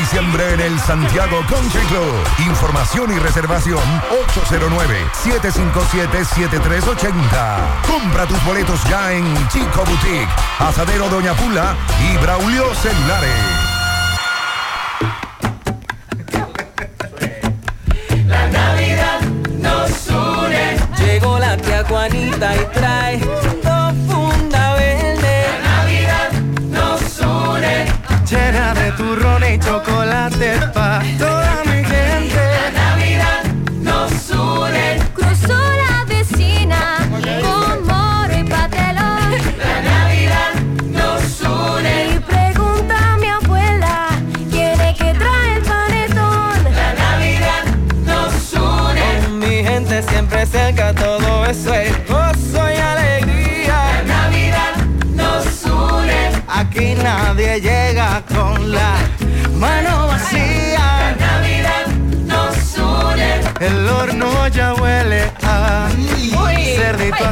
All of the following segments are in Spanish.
diciembre en el Santiago Country Club. Información y reservación 809-757-7380. Compra tus boletos ya en Chico Boutique, Asadero Doña Pula y Braulio Celulares. La Navidad nos une. Llegó la tía Juanita y trae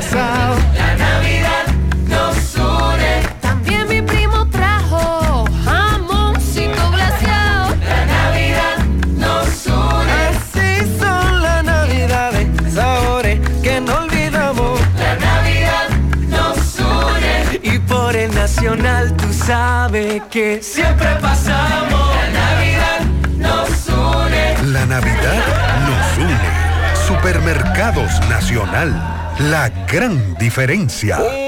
La Navidad nos une. También mi primo trajo jamoncito glaseado. La Navidad nos une. Así son las navidades, sabores que no olvidamos. La Navidad nos une. Y por el nacional tú sabes que siempre pasamos. La Navidad nos une. La Navidad nos une. Supermercados Nacional. La gran diferencia.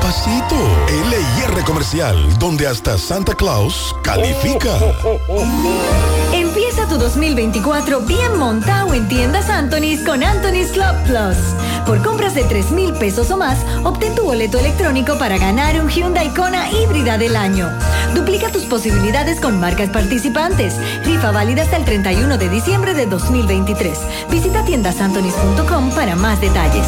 pasito. LIR Comercial, donde hasta Santa Claus califica. Empieza tu 2024 bien montado en tiendas Anthony's con Anthony's Club Plus. Por compras de 3 mil pesos o más, obtén tu boleto electrónico para ganar un Hyundai Kona híbrida del año. Duplica tus posibilidades con marcas participantes. Rifa válida hasta el 31 de diciembre de 2023. Visita tiendasantonys.com para más detalles.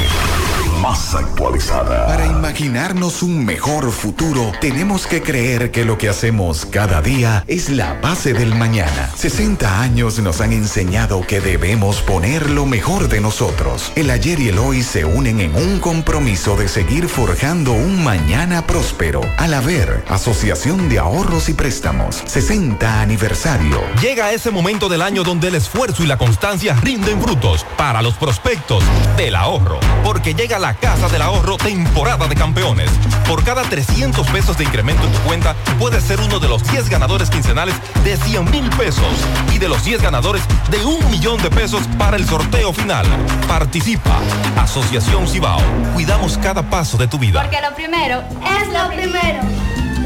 más actualizada. Para imaginarnos un mejor futuro, tenemos que creer que lo que hacemos cada día es la base del mañana. 60 años nos han enseñado que debemos poner lo mejor de nosotros. El ayer y el hoy se unen en un compromiso de seguir forjando un mañana próspero. Al haber Asociación de Ahorros y Préstamos, 60 aniversario. Llega ese momento del año donde el esfuerzo y la constancia rinden frutos para los prospectos del ahorro. Porque llega la Casa del Ahorro temporada de campeones. Por cada 300 pesos de incremento en tu cuenta, puedes ser uno de los 10 ganadores quincenales de 100 mil pesos y de los 10 ganadores de un millón de pesos para el sorteo final. Participa. Asociación Cibao. Cuidamos cada paso de tu vida. Porque lo primero es lo primero.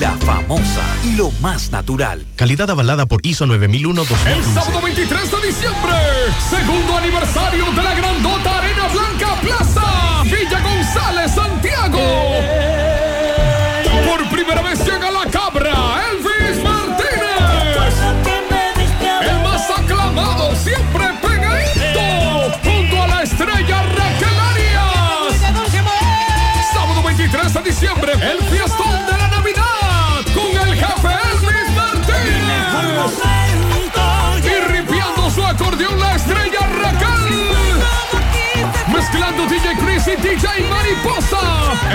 La famosa, lo más natural. Calidad avalada por ISO 9001 El sábado 23 de diciembre, segundo aniversario de la grandota Arena Blanca Plaza, Villa González, Santiago.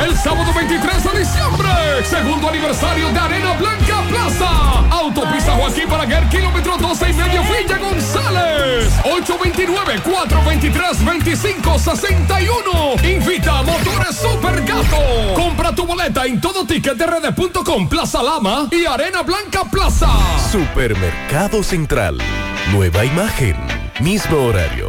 El sábado 23 de diciembre, segundo aniversario de Arena Blanca Plaza. Autopista Joaquín Balaguer, kilómetro 12 y medio, Villa González. 829-423-2561. Invita a Motores Super Gato. Compra tu boleta en todo ticket de Plaza Lama y Arena Blanca Plaza. Supermercado Central. Nueva imagen. Mismo horario.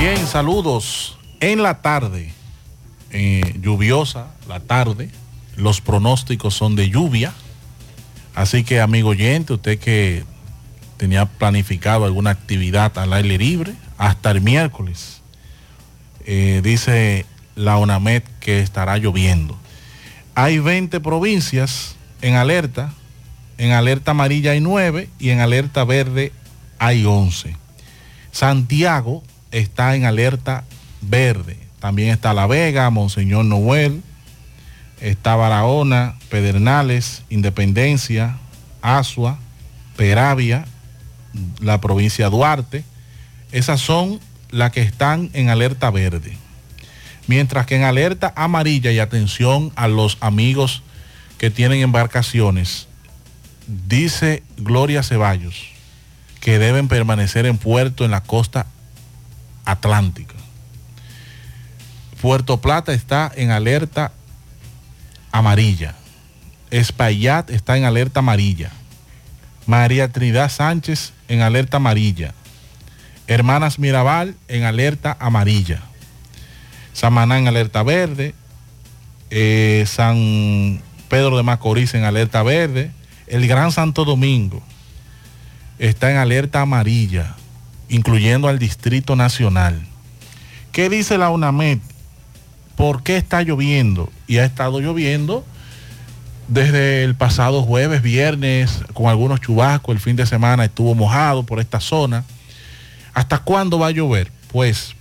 Bien, saludos. En la tarde, eh, lluviosa la tarde, los pronósticos son de lluvia. Así que, amigo oyente, usted que tenía planificado alguna actividad al aire libre, hasta el miércoles, eh, dice la ONAMED que estará lloviendo. Hay 20 provincias en alerta, en alerta amarilla hay 9 y en alerta verde hay 11. Santiago está en alerta verde. También está La Vega, Monseñor Noel, está Barahona, Pedernales, Independencia, Asua, Peravia, la provincia Duarte. Esas son las que están en alerta verde. Mientras que en alerta amarilla, y atención a los amigos que tienen embarcaciones, dice Gloria Ceballos que deben permanecer en puerto en la costa atlántica. Puerto Plata está en alerta amarilla. Espaillat está en alerta amarilla. María Trinidad Sánchez en alerta amarilla. Hermanas Mirabal en alerta amarilla. Samaná en alerta verde. Eh, San Pedro de Macorís en alerta verde. El Gran Santo Domingo está en alerta amarilla, incluyendo al Distrito Nacional. ¿Qué dice la UNAMED? ¿Por qué está lloviendo? Y ha estado lloviendo desde el pasado jueves, viernes, con algunos chubascos, el fin de semana estuvo mojado por esta zona. ¿Hasta cuándo va a llover? Pues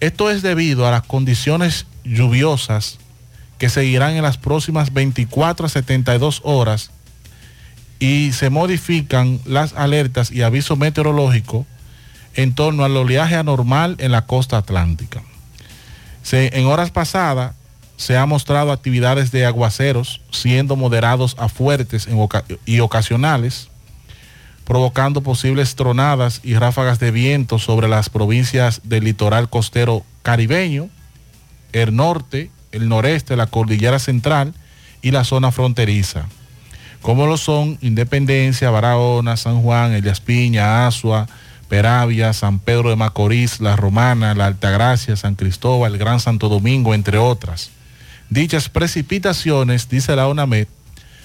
esto es debido a las condiciones lluviosas que seguirán en las próximas 24 a 72 horas y se modifican las alertas y aviso meteorológico en torno al oleaje anormal en la costa atlántica. En horas pasadas se han mostrado actividades de aguaceros siendo moderados a fuertes y ocasionales, provocando posibles tronadas y ráfagas de viento sobre las provincias del litoral costero caribeño, el norte, el noreste, la cordillera central y la zona fronteriza, como lo son Independencia, Barahona, San Juan, Elías Piña, Asua, Peravia, San Pedro de Macorís, La Romana, La Altagracia, San Cristóbal, Gran Santo Domingo, entre otras. Dichas precipitaciones, dice la UNAMED,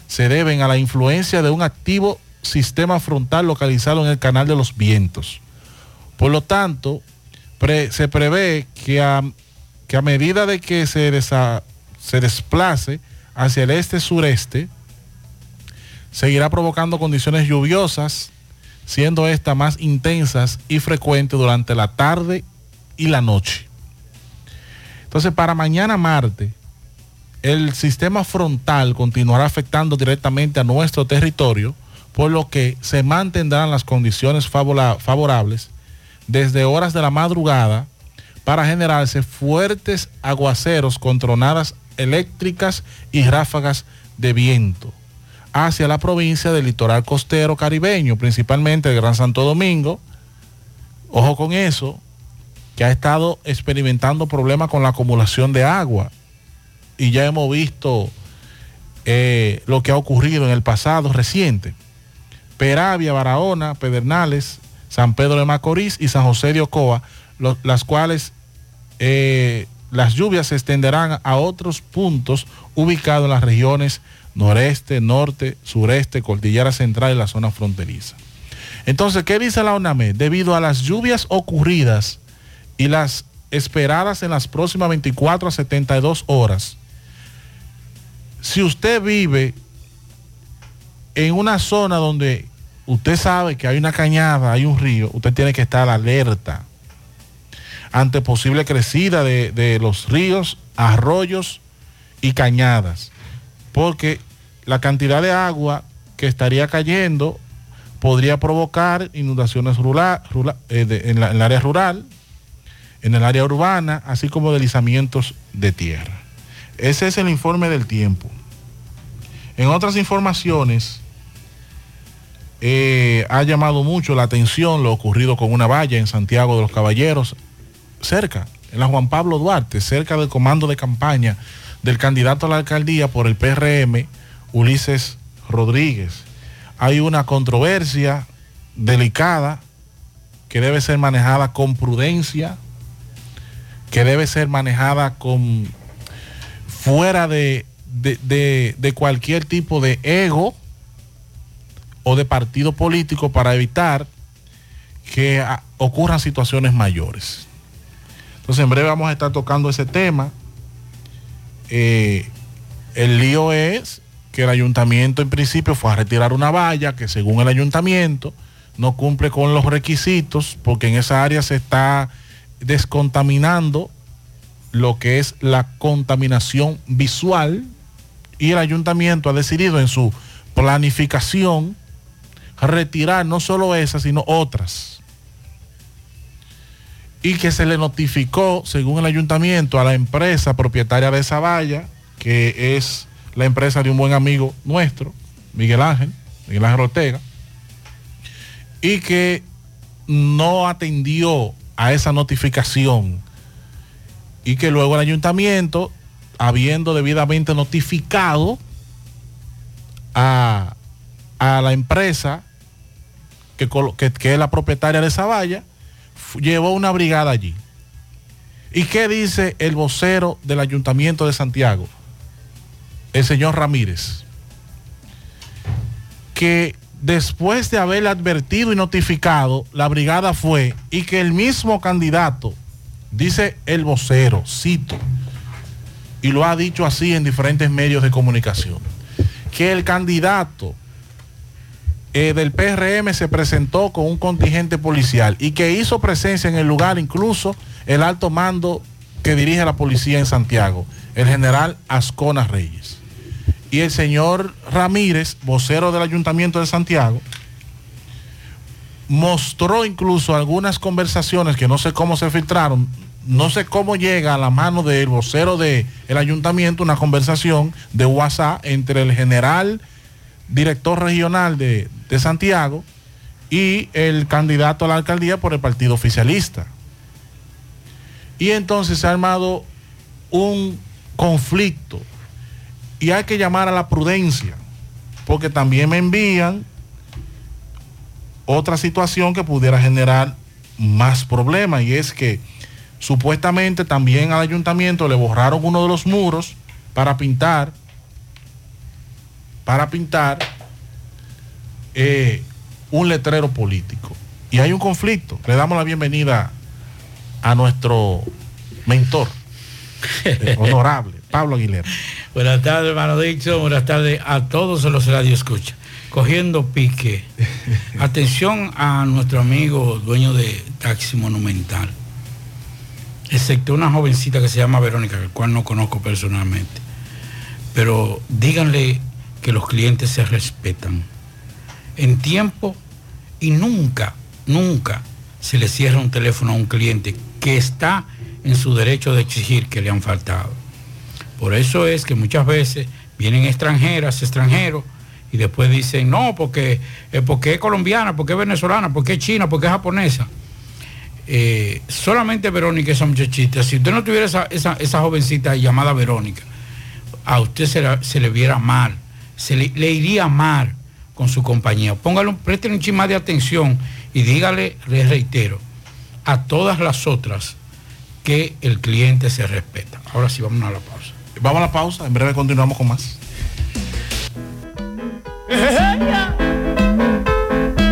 se deben a la influencia de un activo sistema frontal localizado en el canal de los vientos. Por lo tanto, se prevé que a, medida de que se desplace hacia el este-sureste, seguirá provocando condiciones lluviosas, siendo estas más intensas y frecuentes durante la tarde y la noche. Entonces, para mañana martes, el sistema frontal continuará afectando directamente a nuestro territorio, por lo que se mantendrán las condiciones favorables desde horas de la madrugada para generarse fuertes aguaceros con tronadas eléctricas y ráfagas de viento hacia la provincia del litoral costero caribeño, principalmente el Gran Santo Domingo. Ojo con eso, que ha estado experimentando problemas con la acumulación de agua. Y ya hemos visto eh, lo que ha ocurrido en el pasado reciente. Peravia, Barahona, Pedernales, San Pedro de Macorís y San José de Ocoa, las cuales eh, las lluvias se extenderán a otros puntos ubicados en las regiones noreste, norte, sureste, cordillera central y la zona fronteriza. Entonces, ¿qué dice la ONAMED? Debido a las lluvias ocurridas y las esperadas en las próximas 24 a 72 horas, si usted vive en una zona donde usted sabe que hay una cañada, hay un río, usted tiene que estar alerta ante posible crecida de, de los ríos, arroyos y cañadas, porque la cantidad de agua que estaría cayendo podría provocar inundaciones eh, en el área rural, en el área urbana, así como deslizamientos de tierra. Ese es el informe del tiempo. En otras informaciones, eh, ha llamado mucho la atención lo ocurrido con una valla en Santiago de los Caballeros, cerca, en la Juan Pablo Duarte, cerca del comando de campaña del candidato a la alcaldía por el PRM, Ulises Rodríguez. Hay una controversia delicada que debe ser manejada con prudencia, que debe ser manejada con fuera de, de- de- de cualquier tipo de ego o de partido político para evitar que ah, ocurran situaciones mayores. Entonces en breve vamos a estar tocando ese tema. Eh, el lío es que el ayuntamiento en principio fue a retirar una valla que según el ayuntamiento no cumple con los requisitos porque en esa área se está descontaminando lo que es la contaminación visual y el ayuntamiento ha decidido en su planificación retirar no solo esas, sino otras. Y que se le notificó, según el ayuntamiento, a la empresa propietaria de esa valla, que es la empresa de un buen amigo nuestro, Miguel Ángel, Miguel Ángel Ortega, y que no atendió a esa notificación. Y que luego el ayuntamiento, habiendo debidamente notificado a, a la empresa que, que- que es la propietaria de esa valla, llevó una brigada allí. ¿Y qué dice el vocero del ayuntamiento de Santiago? El señor Ramírez. Que después de haberle advertido y notificado, la brigada fue y que el mismo candidato, dice el vocero, cito, y lo ha dicho así en diferentes medios de comunicación, que el candidato eh, del PRM se presentó con un contingente policial y que hizo presencia en el lugar incluso el alto mando que dirige la policía en Santiago, el general Ascona Reyes. Y el señor Ramírez, vocero del ayuntamiento de Santiago, mostró incluso algunas conversaciones que no sé cómo se filtraron, no sé cómo llega a la mano del vocero del ayuntamiento una conversación de WhatsApp entre el general director regional de, de Santiago y el candidato a la alcaldía por el partido oficialista. Y entonces se ha armado un conflicto y hay que llamar a la prudencia, porque también me envían otra situación que pudiera generar más problemas y es que supuestamente también al ayuntamiento le borraron uno de los muros para pintar para pintar eh, un letrero político y hay un conflicto le damos la bienvenida a nuestro mentor eh, honorable Pablo Aguilera Buenas tardes, hermano Dixon. Buenas tardes a todos los radioescuchas. Cogiendo pique. Atención a nuestro amigo dueño de Taxi Monumental. Excepto una jovencita que se llama Verónica, el cual no conozco personalmente. Pero díganle que los clientes se respetan. En tiempo y nunca, nunca se le cierra un teléfono a un cliente que está en su derecho de exigir que le han faltado. Por eso es que muchas veces vienen extranjeras, extranjeros, y después dicen, no, porque, eh, porque es colombiana, porque es venezolana, porque es china, porque es japonesa. Eh, solamente Verónica, esa muchachita, si usted no tuviera esa, esa- esa jovencita llamada Verónica, a usted se, se le viera mal, se le, le iría mal, con su compañía. Póngalo, préstale un chin más de atención y dígale, les reitero, a todas las otras que el cliente se respeta. Ahora sí, vamos a la pausa. Vamos a la pausa, en breve continuamos con más.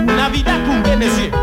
Navidad con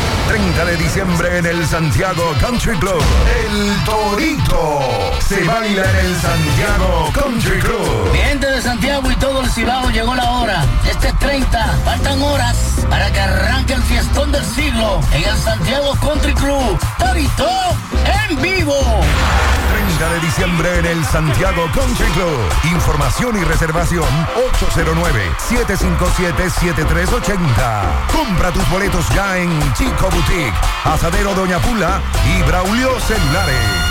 30 de diciembre en el Santiago Country Club. El Torito. Se baila en el Santiago Country Club. Mi de Santiago y todo el Cibao llegó la hora. Este 30, faltan horas para que arranque el fiestón del siglo en el Santiago Country Club. Torito en vivo. 30 de diciembre en el Santiago Country Club. Información y reservación 809-757-7380. Compra tus boletos ya en Chico Boutique, Asadero Doña Pula y Braulio Celulares.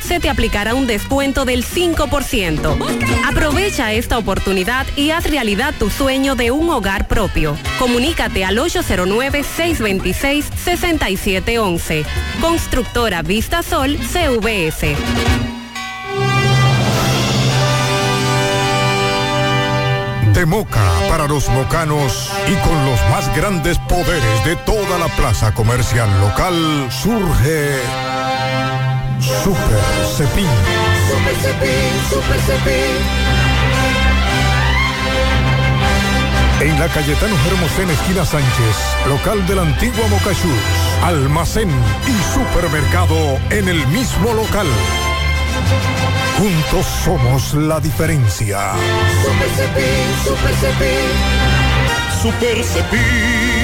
se te aplicará un descuento del 5%. Aprovecha esta oportunidad y haz realidad tu sueño de un hogar propio. Comunícate al 809-626-6711. Constructora Vista Sol CVS. De Moca para los mocanos y con los más grandes poderes de toda la plaza comercial local surge Super Cepín. Super Cepín, Super Cepín. En la Cayetano Hermosén, esquina Sánchez, local del antiguo Mocachús, almacén y supermercado en el mismo local. Juntos somos la diferencia. Super Cepín, Super Cepín. Super Cepín.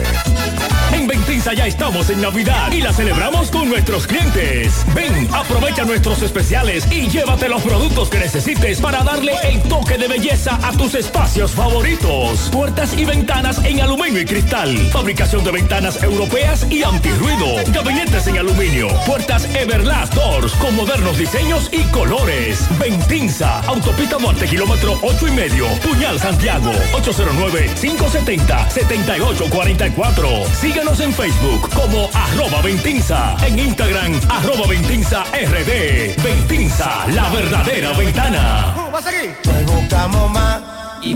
Ventinza ya estamos en Navidad y la celebramos con nuestros clientes. Ven, aprovecha nuestros especiales y llévate los productos que necesites para darle el toque de belleza a tus espacios favoritos. Puertas y ventanas en aluminio y cristal. Fabricación de ventanas europeas y antirruido. Gabinetes en aluminio. Puertas Everlast Doors con modernos diseños y colores. Ventinza, Autopista Duarte, kilómetro 8 y medio. Puñal Santiago, 809-570-7844. Síguenos en Facebook como arroba Ventinza. En Instagram, arroba Ventinza RD. Ventinza, la verdadera ventana. ¿Vas aquí? Buscamos más. Y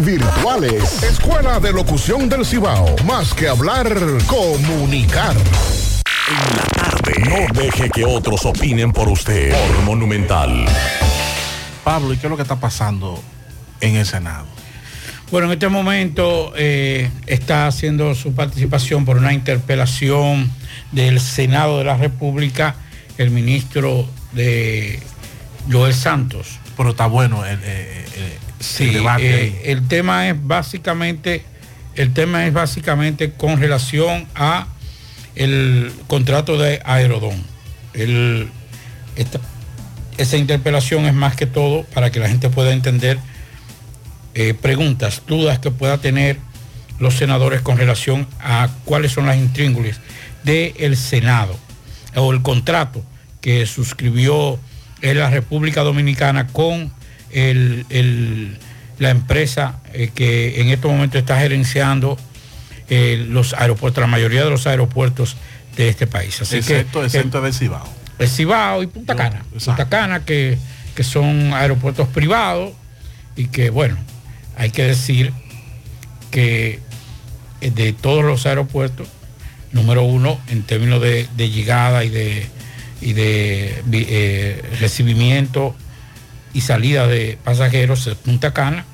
virtuales. Escuela de Locución del Cibao. Más que hablar, comunicar. En la tarde. No deje que otros opinen por usted. Por Monumental. Pablo, ¿y qué es lo que está pasando en el Senado? Bueno, en este momento eh, está haciendo su participación por una interpelación del Senado de la República el ministro de Joel Santos. Pero está bueno el, eh, eh, Sí, el debate. eh, el tema es básicamente, el tema es básicamente con relación a el contrato de Aerodón. El- esta- esa interpelación es más que todo para que la gente pueda entender eh, preguntas, dudas que pueda tener los senadores con relación a cuáles son las intríngulis del Senado o el contrato que suscribió en la República Dominicana con el- el- la empresa eh, que en estos momentos está gerenciando eh, los aeropuertos, la mayoría de los aeropuertos de este país. Así excepto, que, excepto del Cibao. el Cibao y Punta Cana. Punta Cana, que, que son aeropuertos privados y que, bueno, hay que decir que eh, de todos los aeropuertos, número uno en términos de, de llegada y de, y de eh, recibimiento y salida de pasajeros, es Punta Cana.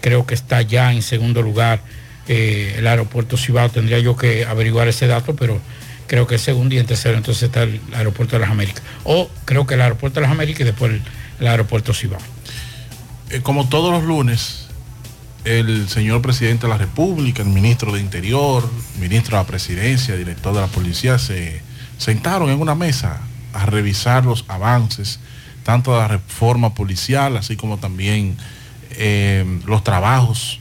Creo que está ya en segundo lugar eh, el aeropuerto Cibao. Tendría yo que averiguar ese dato, pero creo que es segundo y en tercero entonces está el aeropuerto de las Américas. O creo que el aeropuerto de las Américas y después el, el aeropuerto Cibao. Eh, como todos los lunes, el señor presidente de la República, el ministro de Interior, ministro de la Presidencia, director de la Policía, se sentaron en una mesa a revisar los avances, tanto la reforma policial, así como también eh, los trabajos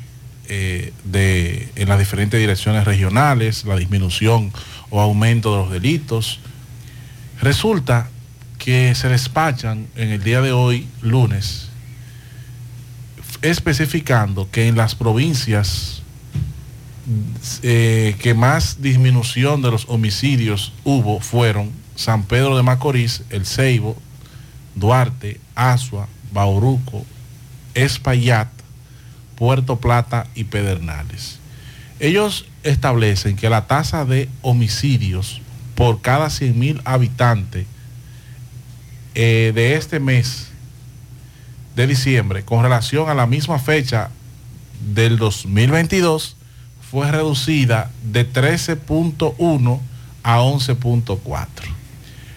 eh, de, en las diferentes direcciones regionales, la disminución o aumento de los delitos. Resulta que se despachan en el día de hoy, lunes, especificando que en las provincias eh, que más disminución de los homicidios hubo fueron San Pedro de Macorís, El Ceibo, Duarte, Asua, Bauruco, Espaillat, Puerto Plata y Pedernales. Ellos establecen que la tasa de homicidios por cada 100 mil habitantes eh, de este mes de diciembre con relación a la misma fecha del 2022 fue reducida de 13.1 a 11.4.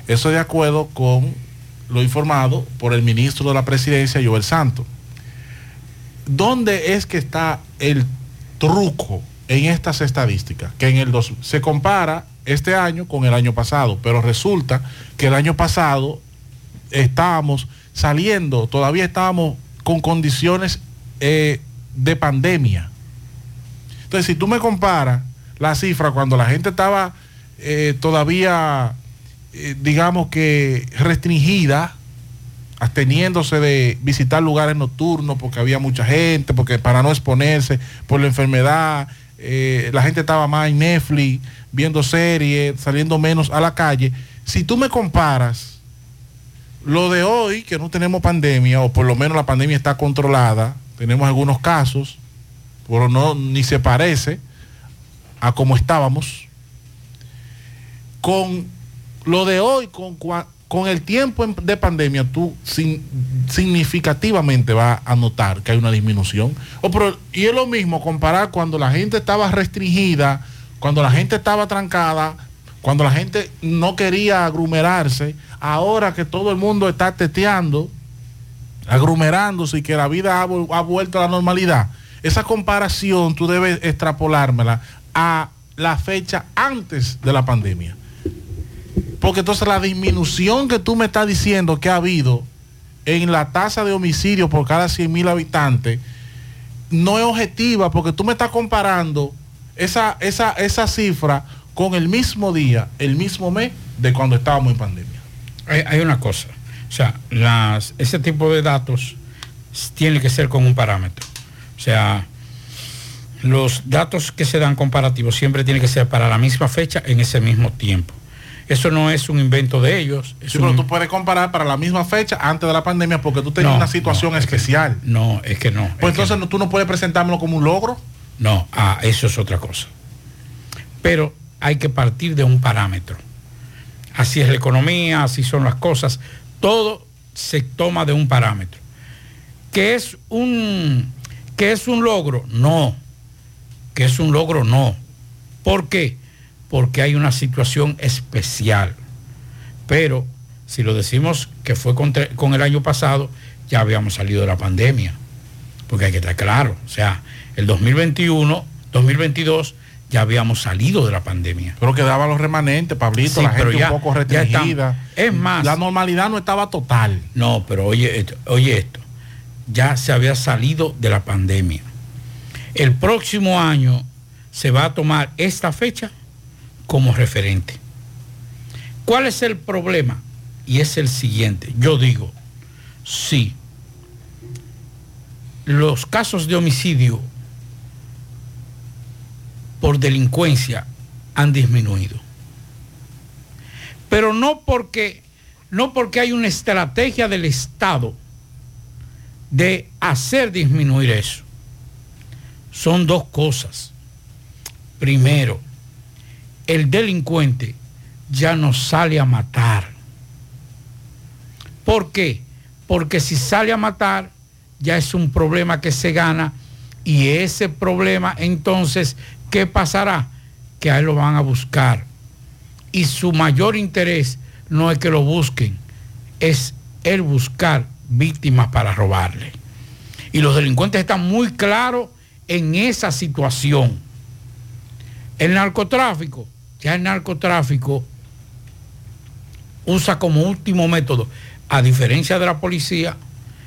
Eso de acuerdo con lo informado por el ministro de la presidencia, Joel Santos. ¿Dónde es que está el truco en estas estadísticas? Que en el dos, se compara este año con el año pasado, pero resulta que el año pasado estábamos saliendo, todavía estábamos con condiciones eh, de pandemia. Entonces, si tú me comparas la cifra cuando la gente estaba eh, todavía, eh, digamos que restringida, absteniéndose de visitar lugares nocturnos porque había mucha gente, porque para no exponerse por la enfermedad, eh, la gente estaba más en Netflix, viendo series, saliendo menos a la calle. Si tú me comparas lo de hoy, que no tenemos pandemia, o por lo menos la pandemia está controlada, tenemos algunos casos, pero no ni se parece a como estábamos, con lo de hoy, con, con el tiempo de pandemia, tú significativamente vas a notar que hay una disminución. Y es lo mismo comparar cuando la gente estaba restringida, cuando la gente estaba trancada, cuando la gente no quería aglomerarse, ahora que todo el mundo está teteando, aglomerándose y que la vida ha vuelto a la normalidad. Esa comparación tú debes extrapolármela a la fecha antes de la pandemia. Porque entonces la disminución que tú me estás diciendo que ha habido en la tasa de homicidio por cada 100 mil habitantes no es objetiva porque tú me estás comparando esa, esa, esa cifra con el mismo día, el mismo mes de cuando estábamos en pandemia. Hay, una cosa, o sea, ese tipo de datos tiene que ser con un parámetro. O sea, los datos que se dan comparativos siempre tienen que ser para la misma fecha en ese mismo tiempo. Eso no es un invento de ellos. Sí, un- pero tú puedes comparar para la misma fecha antes de la pandemia porque tú tenías No, una situación no, es que- especial. no, es que no. Pues entonces no- tú no puedes presentármelo como un logro. No, ah, eso es otra cosa. Pero hay que partir de un parámetro. Así es la economía, así son las cosas. Todo se toma de un parámetro. ¿Que es un, que es un logro? No. ¿Que es un logro? No. ¿Por qué? Porque hay una situación especial. Pero si lo decimos que fue con, con el año pasado, ya habíamos salido de la pandemia porque hay que estar claro, o sea, el 2021, 2022 ya habíamos salido de la pandemia. Pero quedaban los remanentes, Pablito, Sí, la gente ya- un poco restringida. Es más, La normalidad no estaba total. no, pero oye, oye esto, ya se había salido de la pandemia. El próximo año se va a tomar esta fecha como referente. ¿Cuál es el problema? Y es el siguiente. Yo digo, sí, los casos de homicidio por delincuencia han disminuido. Pero no porque, no porque hay una estrategia del Estado de hacer disminuir eso. Son dos cosas. Primero, el delincuente ya no sale a matar. ¿Por qué? Porque si sale a matar, ya es un problema que se gana y ese problema entonces, ¿qué pasará? Que a él lo van a buscar. Y su mayor interés no es que lo busquen, es el buscar víctimas para robarle. Y los delincuentes están muy claros en esa situación. El narcotráfico, ya el narcotráfico usa como último método, a diferencia de la policía,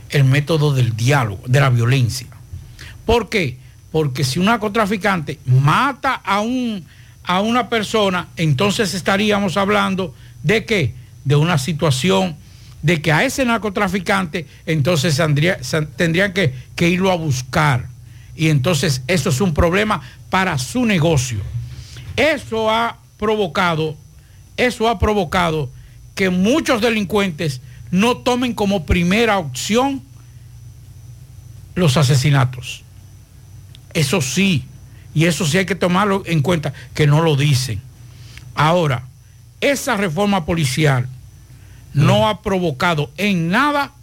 el método del diálogo, de la violencia. ¿Por qué? Porque si un narcotraficante mata a, un, a una persona, entonces estaríamos hablando de qué? De una situación de que a ese narcotraficante entonces se- tendrían que, que irlo a buscar. Y entonces eso es un problema para su negocio. Eso ha provocado, eso ha provocado que muchos delincuentes no tomen como primera opción los asesinatos. Eso sí, y eso sí hay que tomarlo en cuenta, que no lo dicen. Ahora, esa reforma policial no ha provocado en nada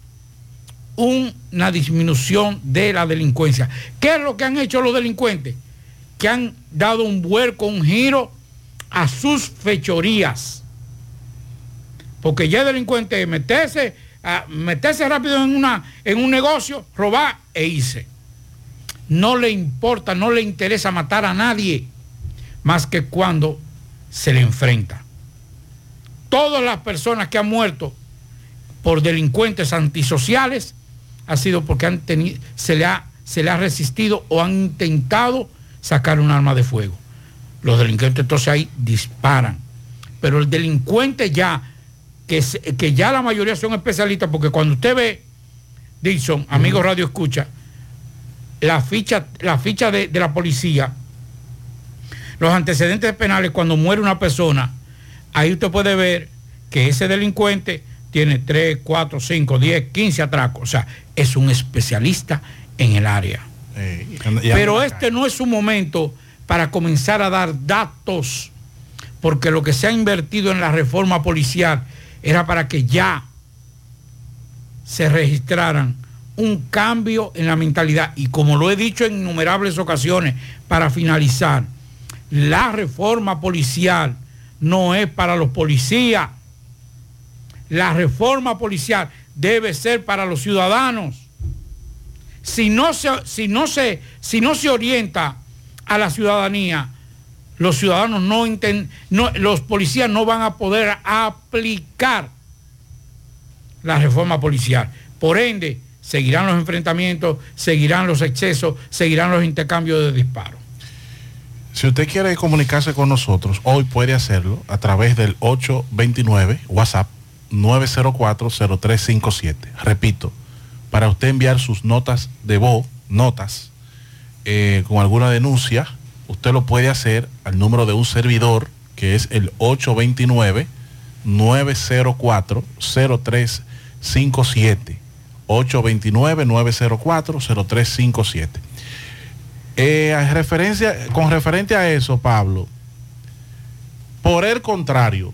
una disminución de la delincuencia. ¿Qué es lo que han hecho los delincuentes? Que han dado un vuelco, un giro a sus fechorías. Porque ya es delincuente meterse, a meterse rápido en, una, en un negocio, robar e irse. No le importa, no le interesa matar a nadie, más que cuando se le enfrenta. Todas las personas que han muerto por delincuentes antisociales ha sido porque han tenido, se, le ha, se le ha resistido o han intentado sacar un arma de fuego. Los delincuentes entonces ahí disparan. Pero el delincuente ya, que, que ya la mayoría son especialistas, porque cuando usted ve, Dixon, amigo Radio Escucha, la ficha, la ficha de, de la policía, los antecedentes penales, cuando muere una persona, ahí usted puede ver que ese delincuente tiene 3, 4, 5, 10, 15 atracos. O sea, es un especialista en el área. Pero este no es un momento para comenzar a dar datos, porque lo que se ha invertido en la reforma policial era para que ya se registraran un cambio en la mentalidad. Y como lo he dicho en innumerables ocasiones, para finalizar, la reforma policial no es para los policías. La reforma policial debe ser para los ciudadanos. Si no se, si no se, si no se orienta a la ciudadanía, los ciudadanos no, no los policías no van a poder aplicar la reforma policial. Por ende, seguirán los enfrentamientos, seguirán los excesos, seguirán los intercambios de disparos. Si usted quiere comunicarse con nosotros, hoy puede hacerlo a través del 829 WhatsApp 904-0357. Repito, para usted enviar sus notas de voz, notas, eh, con alguna denuncia, usted lo puede hacer al número de un servidor que es el 829-904-0357. 829-904-0357. Eh, referencia, con referente a eso, Pablo, por el contrario,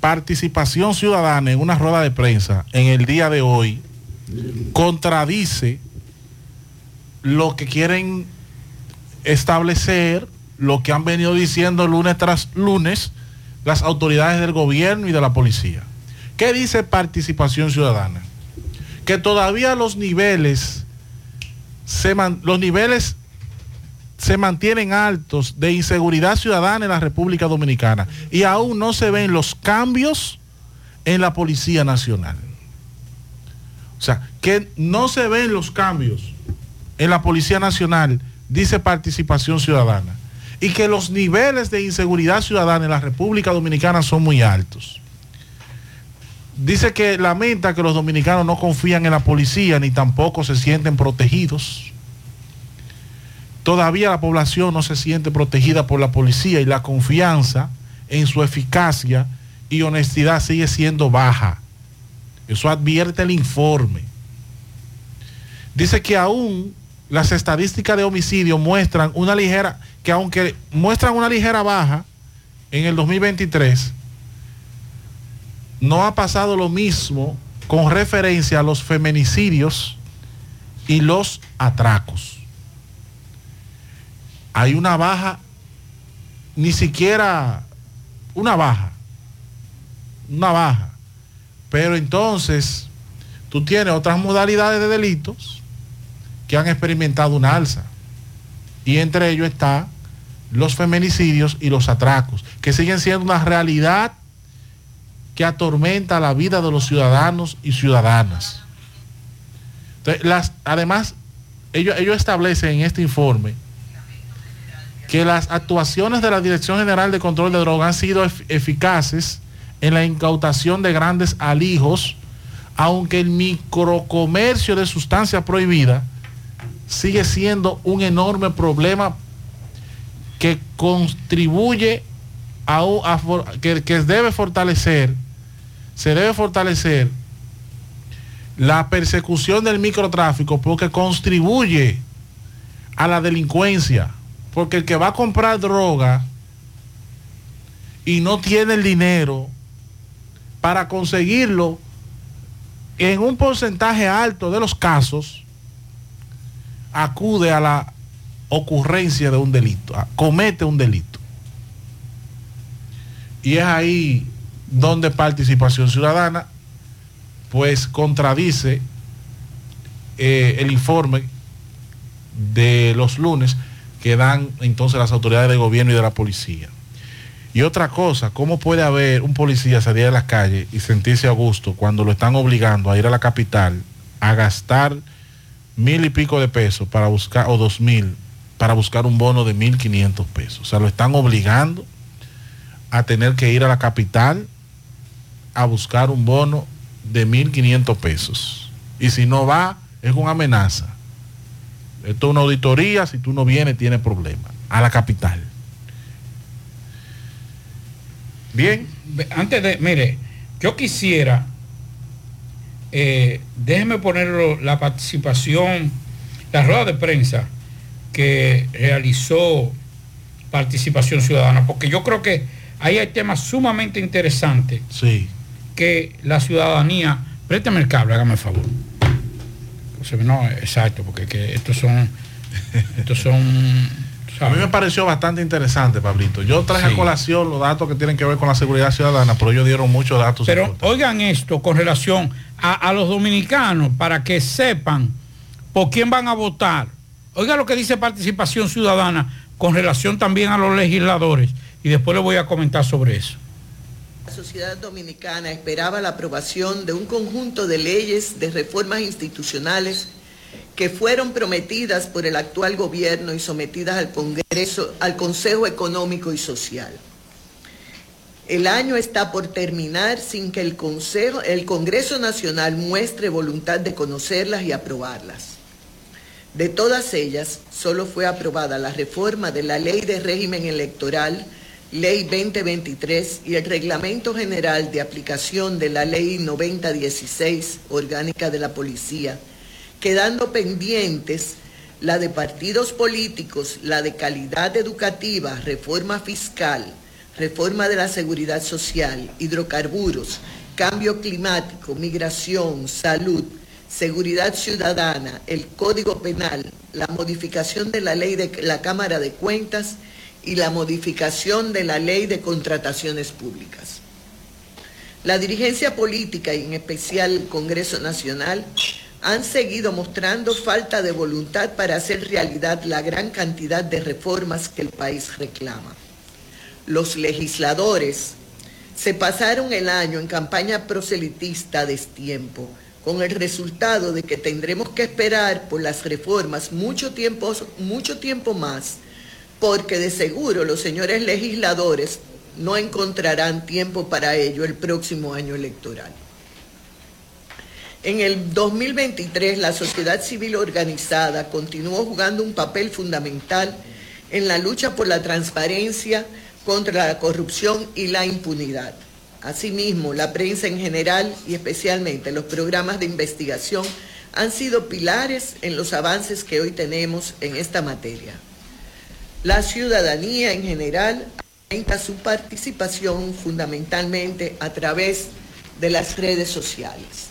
participación ciudadana en una rueda de prensa en el día de hoy contradice lo que quieren establecer, lo que han venido diciendo lunes tras lunes las autoridades del gobierno y de la policía. ¿Qué dice participación ciudadana? Que todavía los niveles, se los niveles se mantienen altos de inseguridad ciudadana en la República Dominicana y aún no se ven los cambios en la Policía Nacional. O sea, que no se ven los cambios en la Policía Nacional, dice participación ciudadana, y que los niveles de inseguridad ciudadana en la República Dominicana son muy altos. Dice que lamenta que los dominicanos no confían en la policía ni tampoco se sienten protegidos Todavía la población no se siente protegida por la policía y la confianza en su eficacia y honestidad sigue siendo baja. Eso advierte el informe. Dice que aún las estadísticas de homicidio muestran una ligera, que aunque muestran una ligera baja en el 2023, no ha pasado lo mismo con referencia a los feminicidios y los atracos hay una baja, ni siquiera una baja, una baja. Pero entonces tú tienes otras modalidades de delitos que han experimentado una alza. Y entre ellos está los feminicidios y los atracos, que siguen siendo una realidad que atormenta la vida de los ciudadanos y ciudadanas. además, ellos, ellos establecen en este informe que las actuaciones de la Dirección General de Control de Drogas han sido eficaces en la incautación de grandes alijos, aunque el microcomercio de sustancias prohibidas sigue siendo un enorme problema que contribuye a, que, que debe fortalecer, se debe fortalecer la persecución del microtráfico porque contribuye a la delincuencia. Porque el que va a comprar droga y no tiene el dinero para conseguirlo en un porcentaje alto de los casos acude a la ocurrencia de un delito, comete un delito. Y es ahí donde participación ciudadana pues contradice eh, el informe de los lunes que dan entonces las autoridades de gobierno y de la policía. Y otra cosa, ¿cómo puede haber un policía salir a las calles y sentirse a gusto cuando lo están obligando a ir a la capital a gastar mil y pico de pesos para buscar, o dos mil, para buscar un bono de mil quinientos pesos? O sea, lo están obligando a tener que ir a la capital a buscar un bono de mil quinientos pesos. Y si no va, es una amenaza. Esto es una auditoría, si tú no vienes, tienes problemas. A la capital. Bien. Antes de, mire, yo quisiera, eh, déjeme ponerlo, la participación, la rueda de prensa que realizó Participación Ciudadana, porque yo creo que ahí hay temas sumamente interesantes Sí. que la ciudadanía, préstame el cable, hágame el favor. No, exacto, porque que estos son, estos son, A mí me pareció bastante interesante, Pablito. Yo traje Sí. a colación los datos que tienen que ver con la seguridad ciudadana, pero ellos dieron muchos datos. Pero oigan esto con relación a, los dominicanos para que sepan por quién van a votar. Oiga lo que dice participación ciudadana con relación también a los legisladores y después les voy a comentar sobre eso. La sociedad dominicana esperaba la aprobación de un conjunto de leyes de reformas institucionales que fueron prometidas por el actual gobierno y sometidas al Congreso, al Consejo Económico y Social. El año está por terminar sin que el, Consejo, el Congreso Nacional muestre voluntad de conocerlas y aprobarlas. De todas ellas, solo fue aprobada la reforma de la Ley de Régimen Electoral, Ley 2023 y el Reglamento General de Aplicación de la Ley 9016, Orgánica de la Policía, quedando pendientes la de partidos políticos, la de calidad educativa, reforma fiscal, reforma de la seguridad social, hidrocarburos, cambio climático, migración, salud, seguridad ciudadana, el Código Penal, la modificación de la ley de la Cámara de Cuentas y la modificación de la ley de contrataciones públicas. La dirigencia política y en especial el Congreso Nacional han seguido mostrando falta de voluntad para hacer realidad la gran cantidad de reformas que el país reclama. Los legisladores se pasaron el año en campaña proselitista a destiempo, con el resultado de que tendremos que esperar por las reformas mucho tiempo, mucho tiempo más, porque de seguro los señores legisladores no encontrarán tiempo para ello el próximo año electoral. En el 2023, la sociedad civil organizada continuó jugando un papel fundamental en la lucha por la transparencia contra la corrupción y la impunidad. Asimismo, la prensa en general y especialmente los programas de investigación han sido pilares en los avances que hoy tenemos en esta materia. La ciudadanía en general aumenta su participación fundamentalmente a través de las redes sociales.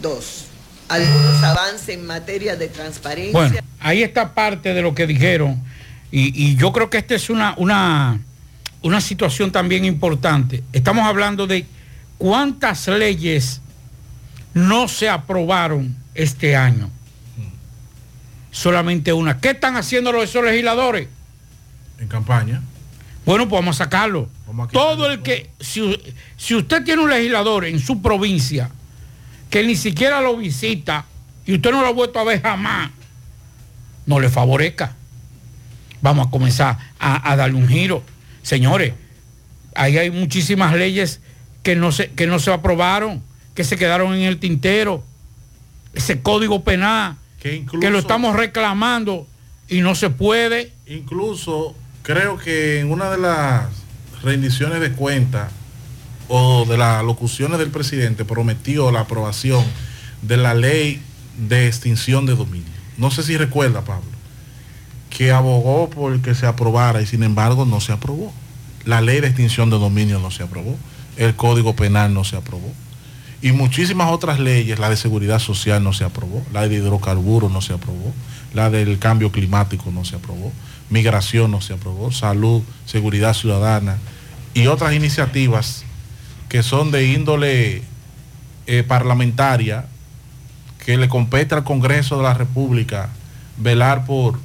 Dos, algunos avances en materia de transparencia. Bueno, ahí está parte de lo que dijeron y, y yo creo que esta es una, una, una situación también importante. Estamos hablando de cuántas leyes no se aprobaron este año. Solamente una. ¿Qué están haciendo los esos legisladores? En campaña. Bueno, pues vamos a sacarlo. Todo el que, si, si usted tiene un legislador en su provincia que ni siquiera lo visita y usted no lo ha vuelto a ver jamás, no le favorezca. Vamos a comenzar a, a darle un giro. Señores, ahí hay muchísimas leyes que no, se, que no se aprobaron, que se quedaron en el tintero. Ese código penal, que, incluso, que lo estamos reclamando y no se puede. Incluso creo que en una de las rendiciones de cuentas o de las locuciones del presidente prometió la aprobación de la ley de extinción de dominio. No sé si recuerda, Pablo, que abogó por que se aprobara y sin embargo no se aprobó. La ley de extinción de dominio no se aprobó. El código penal no se aprobó. Y muchísimas otras leyes, la de seguridad social no se aprobó, la de hidrocarburos no se aprobó, la del cambio climático no se aprobó, migración no se aprobó, salud, seguridad ciudadana y otras iniciativas que son de índole eh, parlamentaria que le compete al Congreso de la República velar por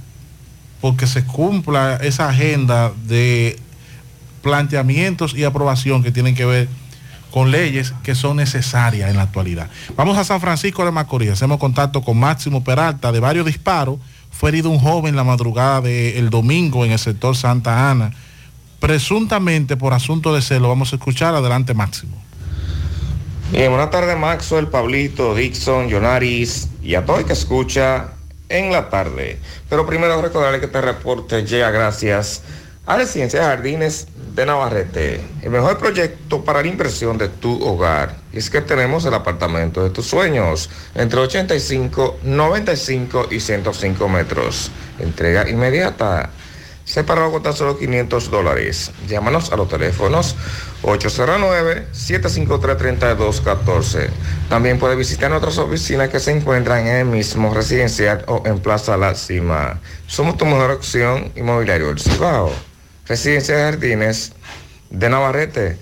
porque se cumpla esa agenda de planteamientos y aprobación que tienen que ver con leyes que son necesarias en la actualidad. Vamos a San Francisco de Macorís, hacemos contacto con Máximo Peralta de varios disparos. Fue herido un joven la madrugada del domingo en el sector Santa Ana, presuntamente por asunto de celo. Vamos a escuchar adelante Máximo. Bien, buenas tardes Maxwell, Pablito, Dixon, Yonaris y a todo el que escucha en la tarde. Pero primero recordarle que este reporte llega gracias a Residencia de Jardines de Navarrete, el mejor proyecto para la inversión de tu hogar. Y es que tenemos el apartamento de tus sueños, entre 85, 95 y 105 metros. Entrega inmediata. Separado con tan solo 500 dólares. Llámanos a los teléfonos 809-753-3214. También puede visitar nuestras oficinas que se encuentran en el mismo residencial o en Plaza La Cima. Somos tu mejor opción inmobiliario del Cibao. Residencia de Jardines de Navarrete.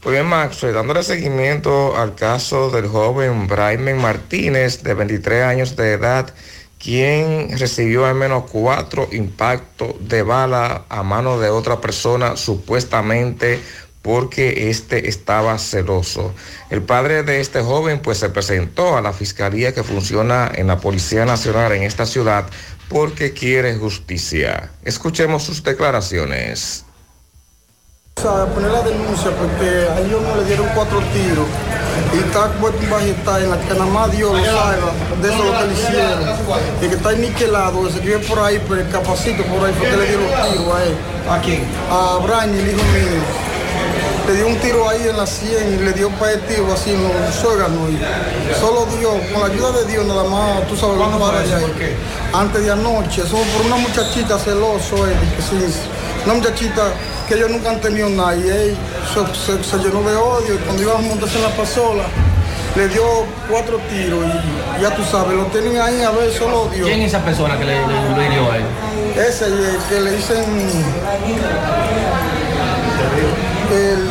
Pues bien, Max, dándole seguimiento al caso del joven Braymen Martínez, de 23 años de edad, quien recibió al menos cuatro impactos de bala a mano de otra persona, supuestamente porque este estaba celoso. El padre de este joven pues se presentó a la fiscalía que funciona en la Policía Nacional en esta ciudad porque quiere justicia. Escuchemos sus declaraciones. O poner la denuncia porque a ellos no le dieron cuatro tiros y está puesto un vegetal en la que nada más Dios lo salva de eso lo que le hicieron. Y que está niquelado, que se vive por ahí, por el capacito por ahí, porque le dieron tiros a él. ¿A quién? A Brian, el hijo mío. Le dio un tiro ahí en la 100 y le dio un par de tiros así en los órganos. Y solo Dios, con la ayuda de Dios nada más, tú sabes ¿Cuándo para fue eso? allá. Antes de anoche, eso por una muchachita celoso, él, que sí, una muchachita que ellos nunca han tenido nada y él se, se- se llenó de odio y cuando iba a montarse en la pasola le dio cuatro tiros y ya tú sabes, lo tienen ahí a ver, solo Dios. ¿Quién es esa persona que le, le- a él? Ese que le dicen el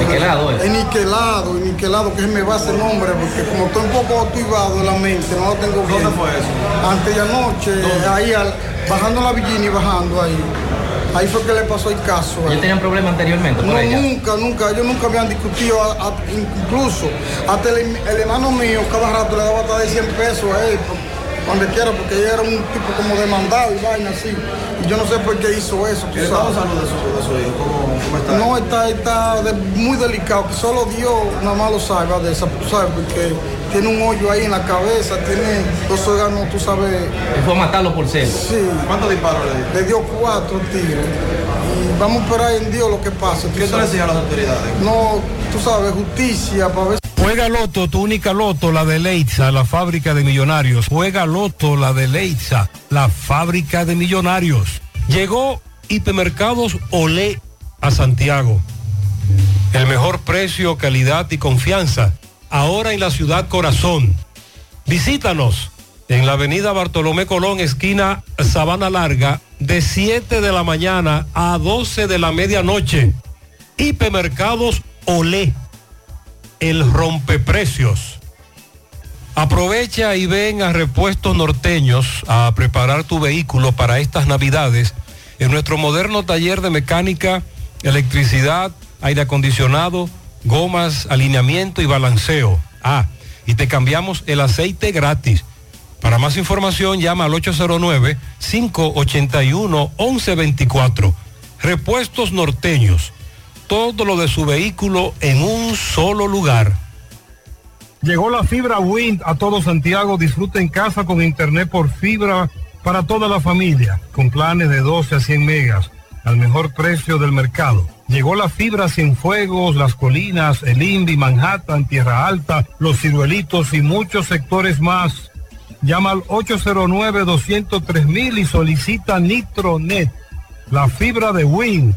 ¿eh? El niquelado, el niquelado, que se me va ese nombre, porque como estoy un poco activado en la mente, no lo tengo bien. ¿Dónde fue eso? Antes de anoche, ahí al- bajando la Villini y bajando ahí. Ahí fue que le pasó el caso. ¿Ellos tenían problemas anteriormente por No, ella? nunca, nunca, ellos nunca habían discutido, a- a- incluso hasta el, el hermano mío cada rato le daba hasta de 100 pesos a él, cuando quiera, porque ella era un tipo como demandado y vaina así. Y yo no sé por qué hizo eso, tú ¿Qué estamos sabes. hablando de su, de su hijo? ¿Cómo, cómo está? No, está, está de- muy delicado, que solo Dios nada más lo salva de esa, tú sabes, porque tiene un hoyo ahí en la cabeza, tiene dos órganos, tú sabes. Él fue a matarlo por celo. Sí. ¿Cuántos disparos le dio? Le dio cuatro tiros. Y vamos a esperar en Dios lo que pase. ¿Qué tú le decías a las autoridades? No, tú sabes, justicia para ver. Juega Loto, tu única Loto, la de Leitza, la fábrica de millonarios. Juega Loto, la de Leitza, la fábrica de millonarios. Llegó Hipermercados Olé a Santiago. El mejor precio, calidad y confianza. Ahora en la ciudad corazón. Visítanos en la avenida Bartolomé Colón, esquina Sabana Larga, de 7 de la mañana a 12 de la medianoche. Hipermercados Olé el rompeprecios. Aprovecha y ven a Repuestos Norteños a preparar tu vehículo para estas navidades en nuestro moderno taller de mecánica, electricidad, aire acondicionado, gomas, alineamiento y balanceo. Ah, y te cambiamos el aceite gratis. Para más información llama al 809-581-1124. Repuestos Norteños todo lo de su vehículo en un solo lugar. Llegó la fibra Wind a todo Santiago. Disfruta en casa con internet por fibra para toda la familia, con planes de 12 a 100 megas, al mejor precio del mercado. Llegó la fibra Cienfuegos, Las Colinas, El Indy, Manhattan, Tierra Alta, Los Ciruelitos y muchos sectores más. Llama al 809-203 mil y solicita Nitronet, la fibra de Wind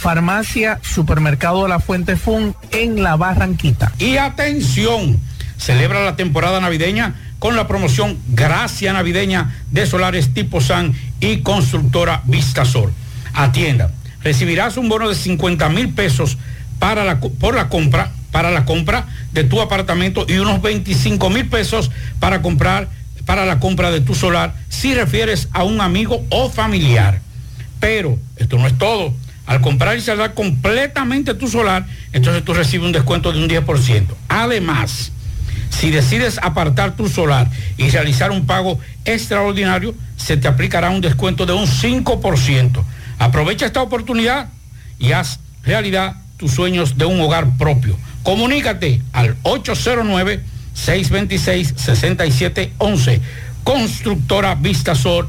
Farmacia Supermercado La Fuente Fun en La Barranquita. Y atención, celebra la temporada navideña con la promoción Gracia Navideña de Solares Tipo San y Constructora Vistasol. Atienda, recibirás un bono de 50 mil pesos para la, por la compra, para la compra de tu apartamento y unos 25 mil pesos para comprar para la compra de tu solar si refieres a un amigo o familiar. Pero esto no es todo. Al comprar y saldar completamente tu solar, entonces tú recibes un descuento de un 10%. Además, si decides apartar tu solar y realizar un pago extraordinario, se te aplicará un descuento de un 5%. Aprovecha esta oportunidad y haz realidad tus sueños de un hogar propio. Comunícate al 809-626-6711. Constructora Vistasol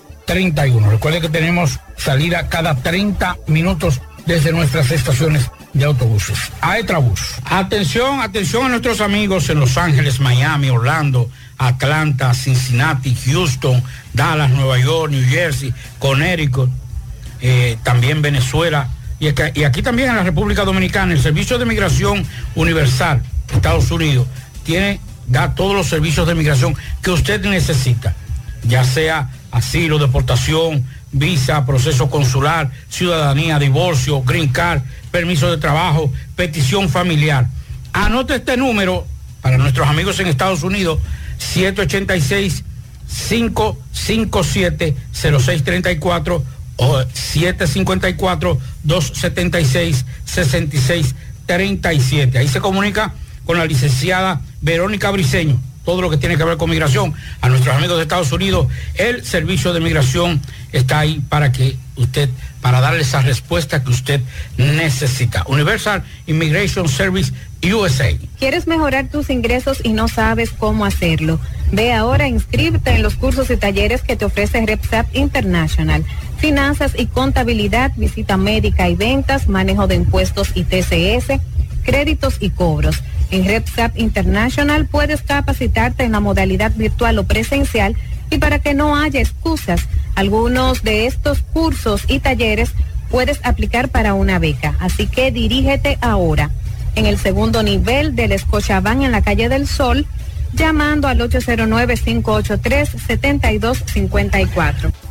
809-295-3231. Recuerde que tenemos salida cada 30 minutos desde nuestras estaciones de autobuses. Aetrabús. Atención, atención a nuestros amigos en Los Ángeles, Miami, Orlando, Atlanta, Cincinnati, Houston, Dallas, Nueva York, New Jersey, Connecticut, eh, también Venezuela y, y aquí también en la República Dominicana. El Servicio de Migración Universal, Estados Unidos, tiene, da todos los servicios de migración que usted necesita, ya sea asilo, deportación, visa, proceso consular, ciudadanía, divorcio, green card, permiso de trabajo, petición familiar. Anote este número para nuestros amigos en Estados Unidos, 786 557 0634 o 754 276 6637. Ahí se comunica con la licenciada Verónica Briceño todo lo que tiene que ver con migración, a nuestros amigos de Estados Unidos, el servicio de migración está ahí para que usted, para darle esa respuesta que usted necesita. Universal Immigration Service USA. ¿Quieres mejorar tus ingresos y no sabes cómo hacerlo? Ve ahora, inscríbete en los cursos y talleres que te ofrece RepSap International. Finanzas y contabilidad, visita médica y ventas, manejo de impuestos y TCS, créditos y cobros en RedSap International puedes capacitarte en la modalidad virtual o presencial y para que no haya excusas, algunos de estos cursos y talleres puedes aplicar para una beca. Así que dirígete ahora en el segundo nivel del Escochabán en la calle del Sol, llamando al 809-583-7254.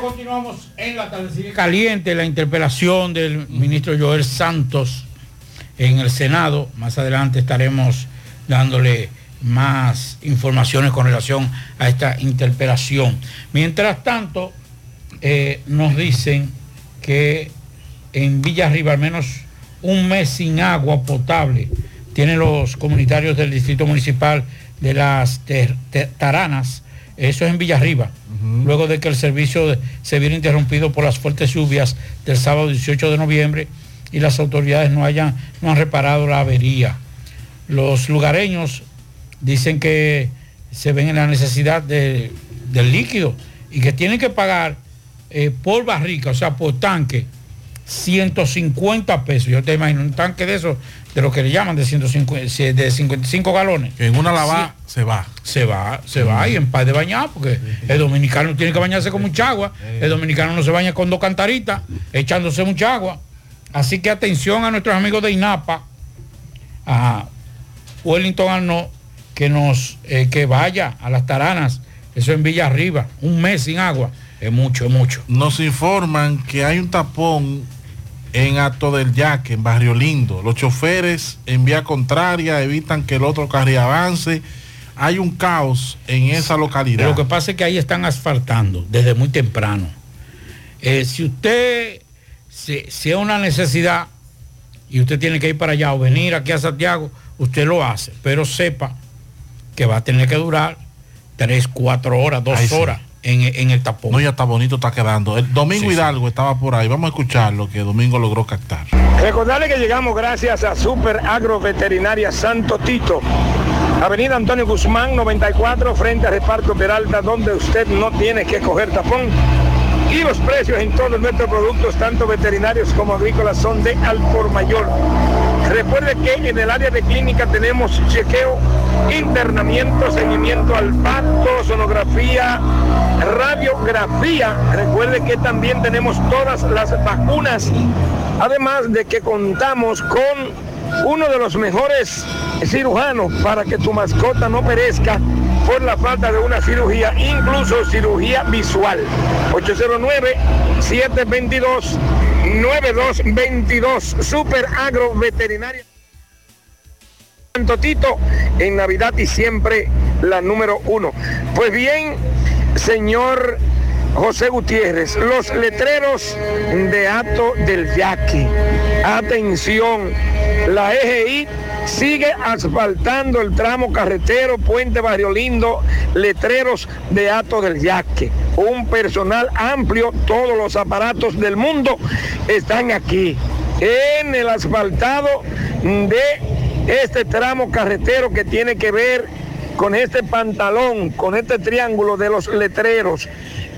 Continuamos en la tarde caliente, la interpelación del ministro Joel Santos en el Senado. Más adelante estaremos dándole más informaciones con relación a esta interpelación. Mientras tanto, eh, nos dicen que en Villa Arriba al menos un mes sin agua potable tienen los comunitarios del Distrito Municipal de las Ter- Ter- Taranas, eso es en Villa Arriba, luego de que el servicio se viera interrumpido por las fuertes lluvias del sábado 18 de noviembre y las autoridades no, hayan, no han reparado la avería. Los lugareños dicen que se ven en la necesidad de- del líquido y que tienen que pagar eh, por barrica, o sea, por tanque, 150 pesos. Yo te imagino un tanque de eso, de lo que le llaman de, 150, de 55 galones. Que en una lavada se va. Se va, se va y en paz de bañar, porque el dominicano tiene que bañarse con mucha agua. El dominicano no se baña con dos cantaritas, echándose mucha agua. Así que atención a nuestros amigos de INAPA, a Wellington Arno, que nos eh, que vaya a las taranas, eso en Villa Arriba, un mes sin agua, es mucho, es mucho. Nos informan que hay un tapón en Acto del Yaque, en Barrio Lindo. Los choferes en vía contraria evitan que el otro carril avance. Hay un caos en esa localidad. Lo que pasa es que ahí están asfaltando desde muy temprano. Eh, si usted, si, si es una necesidad y usted tiene que ir para allá o venir aquí a Santiago, usted lo hace, pero sepa que va a tener que durar tres, cuatro horas, dos Ay, sí. En, en el tapón. No, ya está bonito, está quedando. El Domingo Sí, sí. Hidalgo estaba por ahí. Vamos a escuchar lo que Domingo logró captar. Recordarle que llegamos gracias a Super Agro Veterinaria Santo Tito. Avenida Antonio Guzmán 94 frente a Reparto Peralta donde usted no tiene que coger tapón. Y los precios en todos nuestros productos, tanto veterinarios como agrícolas, son de al por mayor. Recuerde que en el área de clínica tenemos chequeo, internamiento, seguimiento al parto, sonografía, radiografía. Recuerde que también tenemos todas las vacunas. Además de que contamos con uno de los mejores cirujanos para que tu mascota no perezca por la falta de una cirugía, incluso cirugía visual. 809-722-9222, Super Agro Veterinaria. Santo Tito en Navidad y siempre la número uno. Pues bien, señor José Gutiérrez, los letreros de Ato del Yaque. Atención, la EGI sigue asfaltando el tramo carretero Puente Barrio Lindo, letreros de Ato del Yaque. Un personal amplio, todos los aparatos del mundo están aquí en el asfaltado de este tramo carretero que tiene que ver con este pantalón, con este triángulo de los letreros.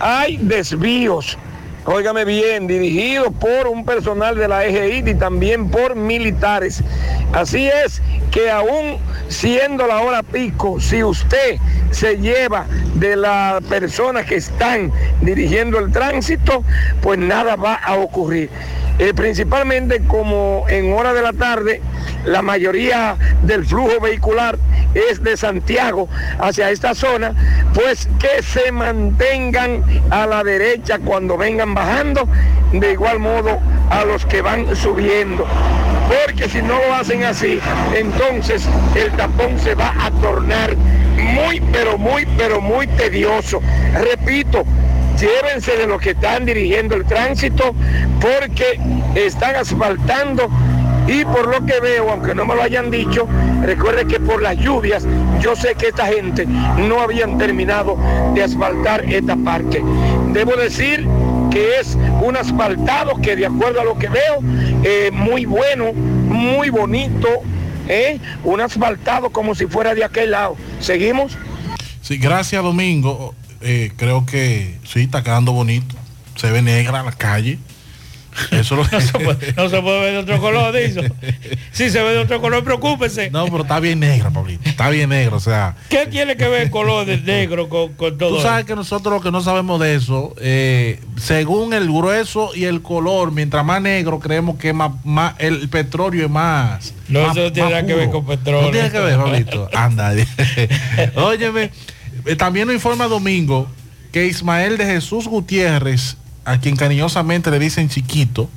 Hay desvíos, óigame bien, dirigidos por un personal de la EGI y también por militares. Así es que aún siendo la hora pico, si usted se lleva de las personas que están dirigiendo el tránsito, pues nada va a ocurrir. Eh, principalmente como en hora de la tarde, la mayoría del flujo vehicular es de Santiago hacia esta zona, pues que se mantengan a la derecha cuando vengan bajando, de igual modo a los que van subiendo. Porque si no lo hacen así, entonces el tapón se va a tornar muy, pero muy, pero muy tedioso. Repito, llévense de los que están dirigiendo el tránsito porque están asfaltando y por lo que veo, aunque no me lo hayan dicho, recuerde que por las lluvias yo sé que esta gente no habían terminado de asfaltar esta parte. Debo decir que es un asfaltado que de acuerdo a lo que veo, eh, muy bueno, muy bonito, ¿eh? un asfaltado como si fuera de aquel lado. ¿Seguimos? Sí, gracias Domingo. Eh, creo que sí, está quedando bonito. Se ve negra la calle. Eso lo no, se puede, no se puede ver de otro color, dice. Si se ve de otro color, preocúpese. No, pero está bien negra, Pablito. Está bien negro, o sea. ¿Qué tiene que ver el color del negro con, con todo Tú sabes que nosotros lo que no sabemos de eso, eh, según el grueso y el color, mientras más negro, creemos que más, más el petróleo es más. No, más, eso no tiene nada que ver con petróleo. No tiene que ver, Pablito. Anda. Óyeme, también nos informa Domingo que Ismael de Jesús Gutiérrez a quien cariñosamente le dicen chiquito.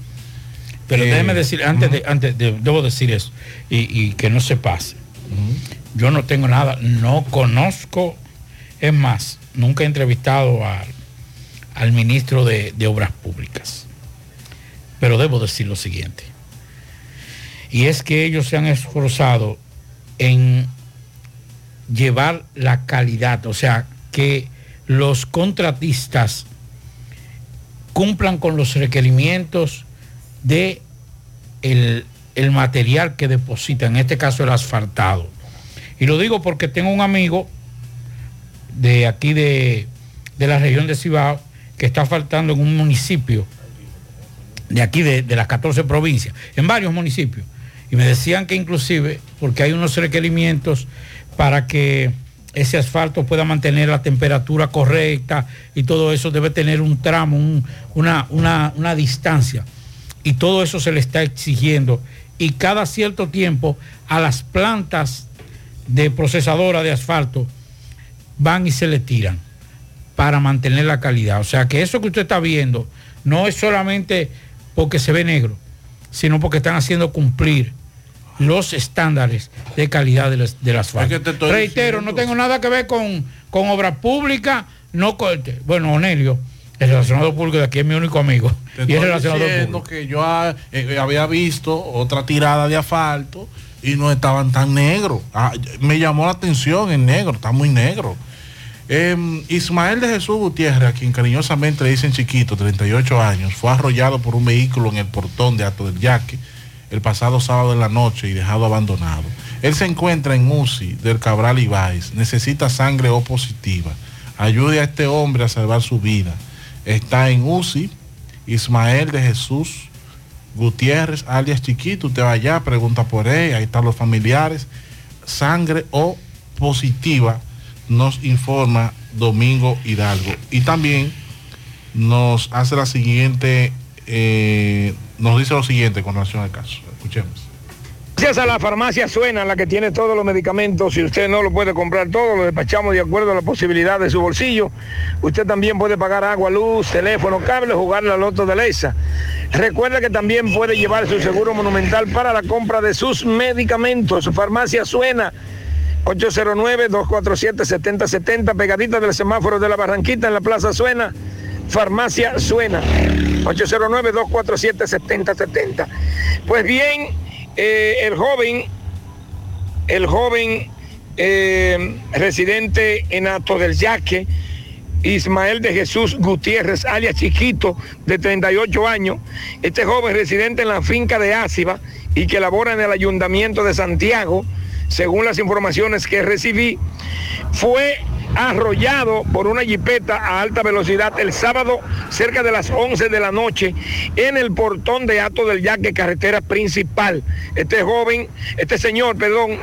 Pero eh, déjeme decir, antes, de, antes de, debo decir eso, y, y que no se pase. Yo no tengo nada, no conozco, es más, nunca he entrevistado al, al ministro de, de Obras Públicas. Pero debo decir lo siguiente. Y es que ellos se han esforzado en llevar la calidad, o sea, que los contratistas cumplan con los requerimientos de el, el, material que deposita, en este caso el asfaltado. Y lo digo porque tengo un amigo de aquí de, de la región de Cibao que está faltando en un municipio de aquí de, de las 14 provincias, en varios municipios. Y me decían que inclusive, porque hay unos requerimientos para que ese asfalto pueda mantener la temperatura correcta y todo eso debe tener un tramo, un, una, una, una, distancia. Y todo eso se le está exigiendo. Y cada cierto tiempo a las plantas de procesadora de asfalto van y se le tiran para mantener la calidad. O sea que eso que usted está viendo no es solamente porque se ve negro, sino porque están haciendo cumplir los estándares de calidad del, del asfalto. Es que Reitero, diciendo. no tengo nada que ver con, con obra pública, no con, bueno, Onelio, el relacionado público de aquí es mi único amigo. Te y es relacionado público. que yo eh, había visto otra tirada de asfalto y no estaban tan negros. Ah, me llamó la atención el negro, está muy negro. Eh, Ismael de Jesús Gutiérrez, a quien cariñosamente le dicen chiquito, 38 años, fue arrollado por un vehículo en el portón de Ato del Yaque el pasado sábado en la noche y dejado abandonado. Él se encuentra en UCI del Cabral Ibáez, necesita sangre O positiva. Ayude a este hombre a salvar su vida. Está en UCI Ismael de Jesús Gutiérrez, alias Chiquito. Usted va allá, pregunta por él, ahí están los familiares. Sangre O positiva nos informa Domingo Hidalgo. Y también nos hace la siguiente eh, nos dice lo siguiente con relación al caso. Escuchemos. Gracias a la farmacia Suena, la que tiene todos los medicamentos, si usted no lo puede comprar todo, lo despachamos de acuerdo a la posibilidad de su bolsillo. Usted también puede pagar agua, luz, teléfono, cable, jugar la loto de Leisa. Recuerda que también puede llevar su seguro monumental para la compra de sus medicamentos. Farmacia Suena. 809-247-7070, pegadita del semáforo de la Barranquita en la Plaza Suena. Farmacia Suena. 809-247-7070. Pues bien, eh, el joven, el joven eh, residente en Ato del Yaque, Ismael de Jesús Gutiérrez, alias Chiquito, de 38 años, este joven residente en la finca de Áciba y que labora en el ayuntamiento de Santiago, según las informaciones que recibí, fue arrollado por una jipeta a alta velocidad el sábado cerca de las 11 de la noche en el portón de Ato del Yaque, carretera principal. Este joven, este señor, perdón,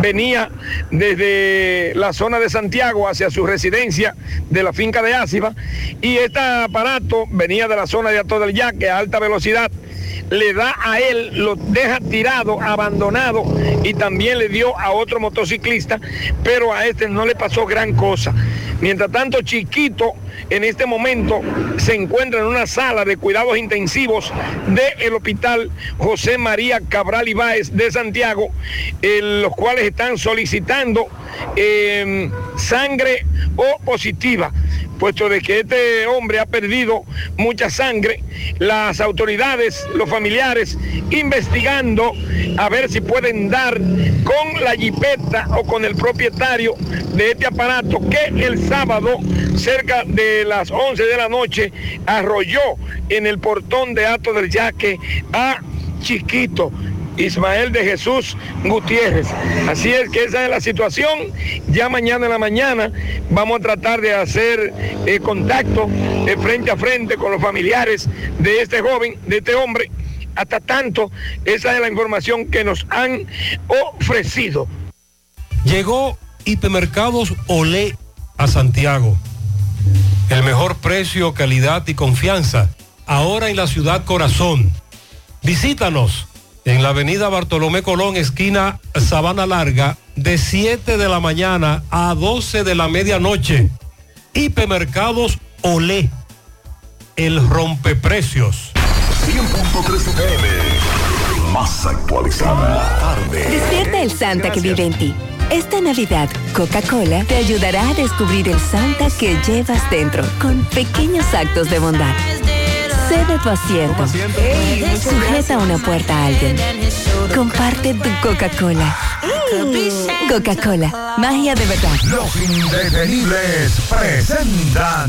venía desde la zona de Santiago hacia su residencia de la finca de Áciba y este aparato venía de la zona de Ato del Yaque a alta velocidad le da a él, lo deja tirado, abandonado y también le dio a otro motociclista, pero a este no le pasó gran cosa. Mientras tanto, Chiquito en este momento se encuentra en una sala de cuidados intensivos del hospital José María Cabral Ibáez de Santiago, los cuales están solicitando eh, sangre o positiva. Puesto de que este hombre ha perdido mucha sangre, las autoridades, los familiares, investigando a ver si pueden dar con la jipeta o con el propietario de este aparato que el sábado, cerca de las 11 de la noche, arrolló en el portón de Ato del Yaque a Chiquito. Ismael de Jesús Gutiérrez. Así es que esa es la situación. Ya mañana en la mañana vamos a tratar de hacer eh, contacto eh, frente a frente con los familiares de este joven, de este hombre. Hasta tanto, esa es la información que nos han ofrecido. Llegó Hipermercados Olé a Santiago. El mejor precio, calidad y confianza. Ahora en la ciudad corazón. Visítanos en la avenida Bartolomé Colón, esquina Sabana Larga, de 7 de la mañana a 12 de la medianoche. Hipermercados Olé. El rompeprecios. 100.3 FM. Más actualizada. Tarde. Despierta el Santa que vive en ti. Esta Navidad, Coca-Cola te ayudará a descubrir el Santa que llevas dentro con pequeños actos de bondad. Cede tu asiento. Sujeta una puerta a alguien. Comparte tu Coca-Cola. Coca-Cola, magia de verdad. Los indetenibles presentan.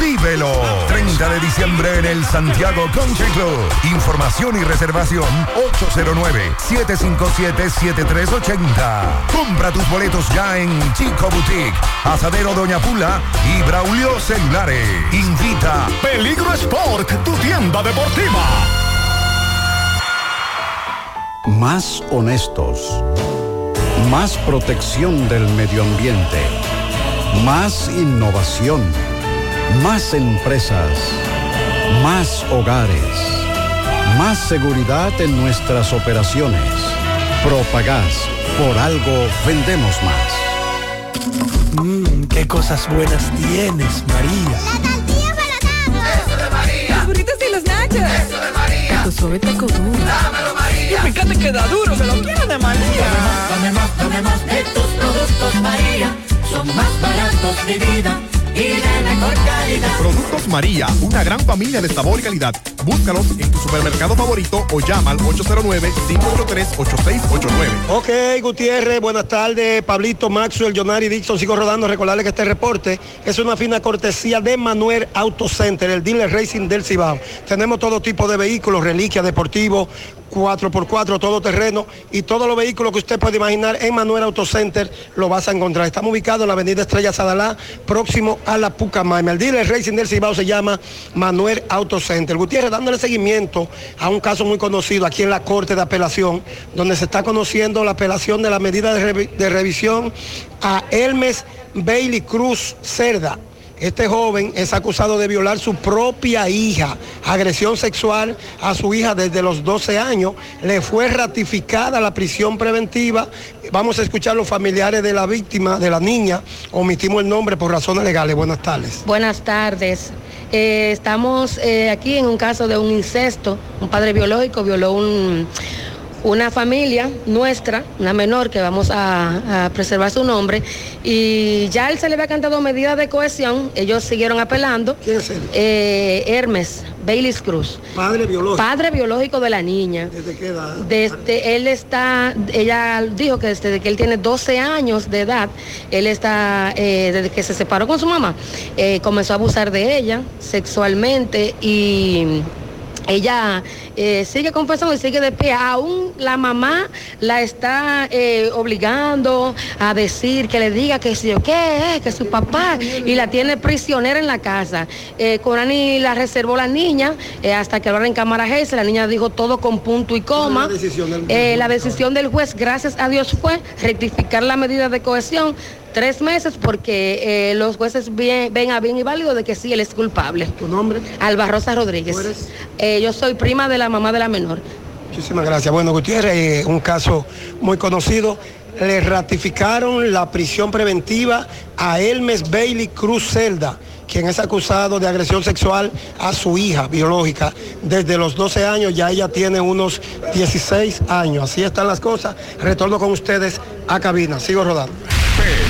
Vívelo. 30 de diciembre en el Santiago Country Club. Información y reservación 809-757-7380. Compra tus boletos ya en Chico Boutique, Asadero Doña Pula y Braulio Celulares. Invita Peligro Sport, tu tienda deportiva. Más honestos. Más protección del medio ambiente. Más innovación. Más empresas. Más hogares. Más seguridad en nuestras operaciones. Propagás. Por algo vendemos más. Mmm, qué cosas buenas tienes, María. La tortilla para Eso de María. Los burritos y los nachos. Eso de María. Tu suave taco duro. Dámelo, María. Y fíjate que da duro, que lo quiero de María. Dame más, dame más de tus productos, María. Son más baratos de vida y mejor calidad. Productos María, una gran familia de sabor y calidad. Búscalos en tu supermercado favorito o llama al 809-583-8689. Ok, Gutiérrez, buenas tardes. Pablito, Maxwell, Jonari, Dixon, sigo rodando. Recordarle que este reporte es una fina cortesía de Manuel Auto Center, el dealer racing del Cibao. Tenemos todo tipo de vehículos, reliquias, deportivos, 4x4, todo terreno y todos los vehículos que usted puede imaginar en Manuel Auto Center lo vas a encontrar. Estamos ubicados en la avenida Estrella Sadalá, próximo a la Pucamaima. El dealer racing del Cibao se llama Manuel Auto Center. Gutiérrez dándole seguimiento a un caso muy conocido aquí en la Corte de Apelación, donde se está conociendo la apelación de la medida de, de revisión a Hermes Bailey Cruz Cerda. Este joven es acusado de violar su propia hija, agresión sexual a su hija desde los 12 años. Le fue ratificada la prisión preventiva. Vamos a escuchar los familiares de la víctima, de la niña. Omitimos el nombre por razones legales. Buenas tardes. Buenas tardes. Eh, estamos eh, aquí en un caso de un incesto. Un padre biológico violó un- una familia nuestra, una menor que vamos a, a preservar su nombre. Y ya él se le había cantado medidas de cohesión. Ellos siguieron apelando. ¿Quién es él? Eh, Hermes, Baylis Cruz. Padre biológico. Padre biológico de la niña. ¿Desde qué edad? Desde él está, ella dijo que desde que él tiene 12 años de edad, él está, eh, desde que se separó con su mamá, eh, comenzó a abusar de ella sexualmente y ella eh, sigue confesando y sigue de pie. Aún la mamá la está eh, obligando a decir que le diga que si yo qué es, que su papá, y la tiene prisionera en la casa. Eh, Corani la reservó la niña eh, hasta que hablaron en cámara G. La niña dijo todo con punto y coma. la decisión del- Eh, la decisión del juez, gracias a Dios, fue rectificar la medida de cohesión tres meses porque eh, los jueces bien- ven a bien y válido de que sí, él es culpable. ¿Tu nombre? Alba Rosa Rodríguez. Eh, yo soy prima de la mamá de la menor. Muchísimas gracias. Bueno, Gutiérrez, eh, un caso muy conocido. Le ratificaron la prisión preventiva a Hermes Bailey Cruz Celda, quien es acusado de agresión sexual a su hija biológica. Desde los 12 años ya ella tiene unos 16 años. Así están las cosas. Retorno con ustedes a cabina. Sigo rodando.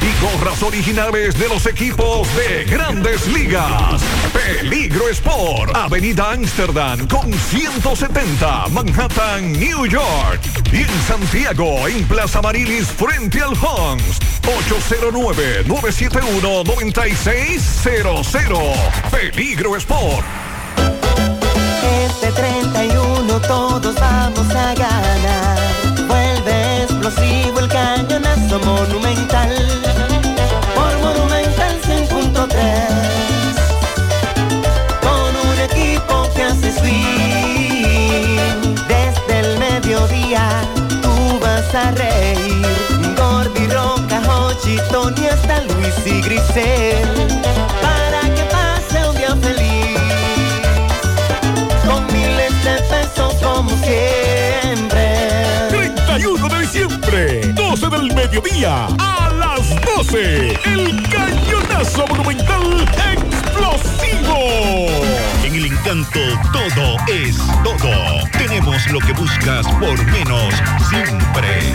y gorras originales de los equipos de grandes ligas. Peligro Sport, Avenida Amsterdam con 170, Manhattan, New York. Y en Santiago, en Plaza Marilis, frente al Hans, 809-971-9600. Peligro Sport. Este 31 todos vamos a ganar. Vuelve explosivo el cañonazo monumental. Y Grisel. Para que pase un día feliz con miles de pesos como siempre. 31 de diciembre, 12 del mediodía, a las 12, el cañonazo monumental explosivo. En el encanto todo es todo. Tenemos lo que buscas por menos siempre.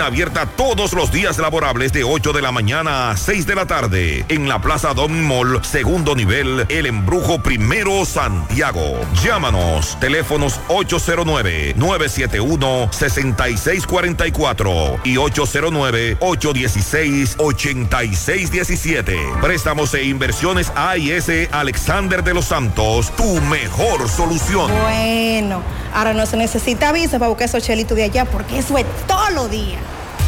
abierta todos los días laborables de 8 de la mañana a 6 de la tarde en la Plaza Don Mall, segundo nivel, El Embrujo Primero, Santiago. Llámanos, teléfonos 809-971-6644 y 809-816-8617. Préstamos e inversiones AIS Alexander de los Santos, tu mejor solución. Bueno, ahora no se necesita visa para buscar esos chelitos de allá porque eso es todo lo día.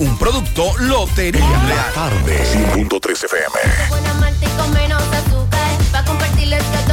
Un producto Lotería Real. Tarde, 100.3 FM. Buena malta y con menos azúcar. Pa' compartirles que a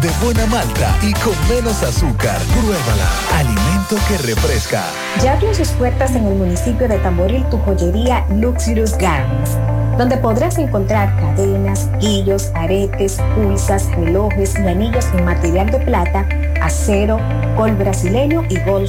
De buena malta y con menos azúcar. Pruébala. Alimento que refresca. Ya abrió sus puertas en el municipio de Tamboril tu joyería Luxurious Garments, donde podrás encontrar cadenas, guillos, aretes, pulsas, relojes y anillos en material de plata, acero, gol brasileño y gol.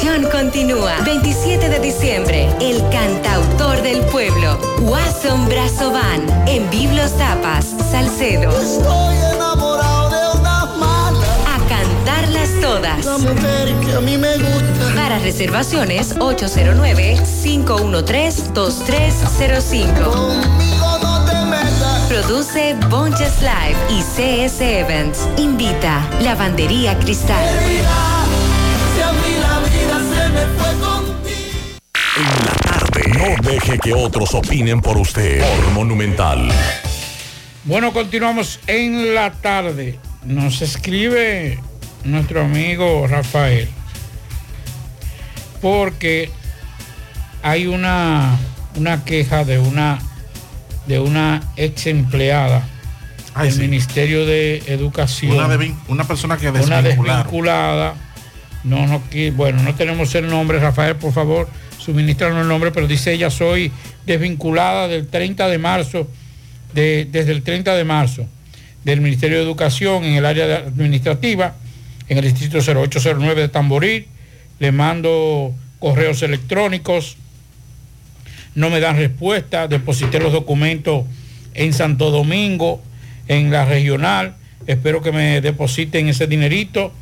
Continúa. 27 de diciembre, el cantautor del pueblo, Wasson Brazovan, en Biblos Tapas, Salcedo. Estoy enamorado de una mala. A cantarlas todas. La mujer que a mí me gusta. Para reservaciones, 809-513-2305. Conmigo no te metas. Produce Bonches Live y CS Events. Invita Lavandería Cristal. En la tarde. No deje que otros opinen por usted. Por Monumental. Bueno, continuamos en la tarde. Nos escribe nuestro amigo Rafael. Porque hay una, una queja de una de una ex empleada del Ministerio de Educación. Una, de- una persona que una desvincularon. desvinculada. No, no, bueno, no tenemos el nombre, Rafael, por favor, suministranos el nombre, pero dice ella, soy desvinculada del 30 de marzo, de- desde el 30 de marzo, del Ministerio de Educación en el área administrativa, en el distrito 0809 de Tamboril. Le mando correos electrónicos, no me dan respuesta, deposité los documentos en Santo Domingo, en la regional, espero que me depositen ese dinerito.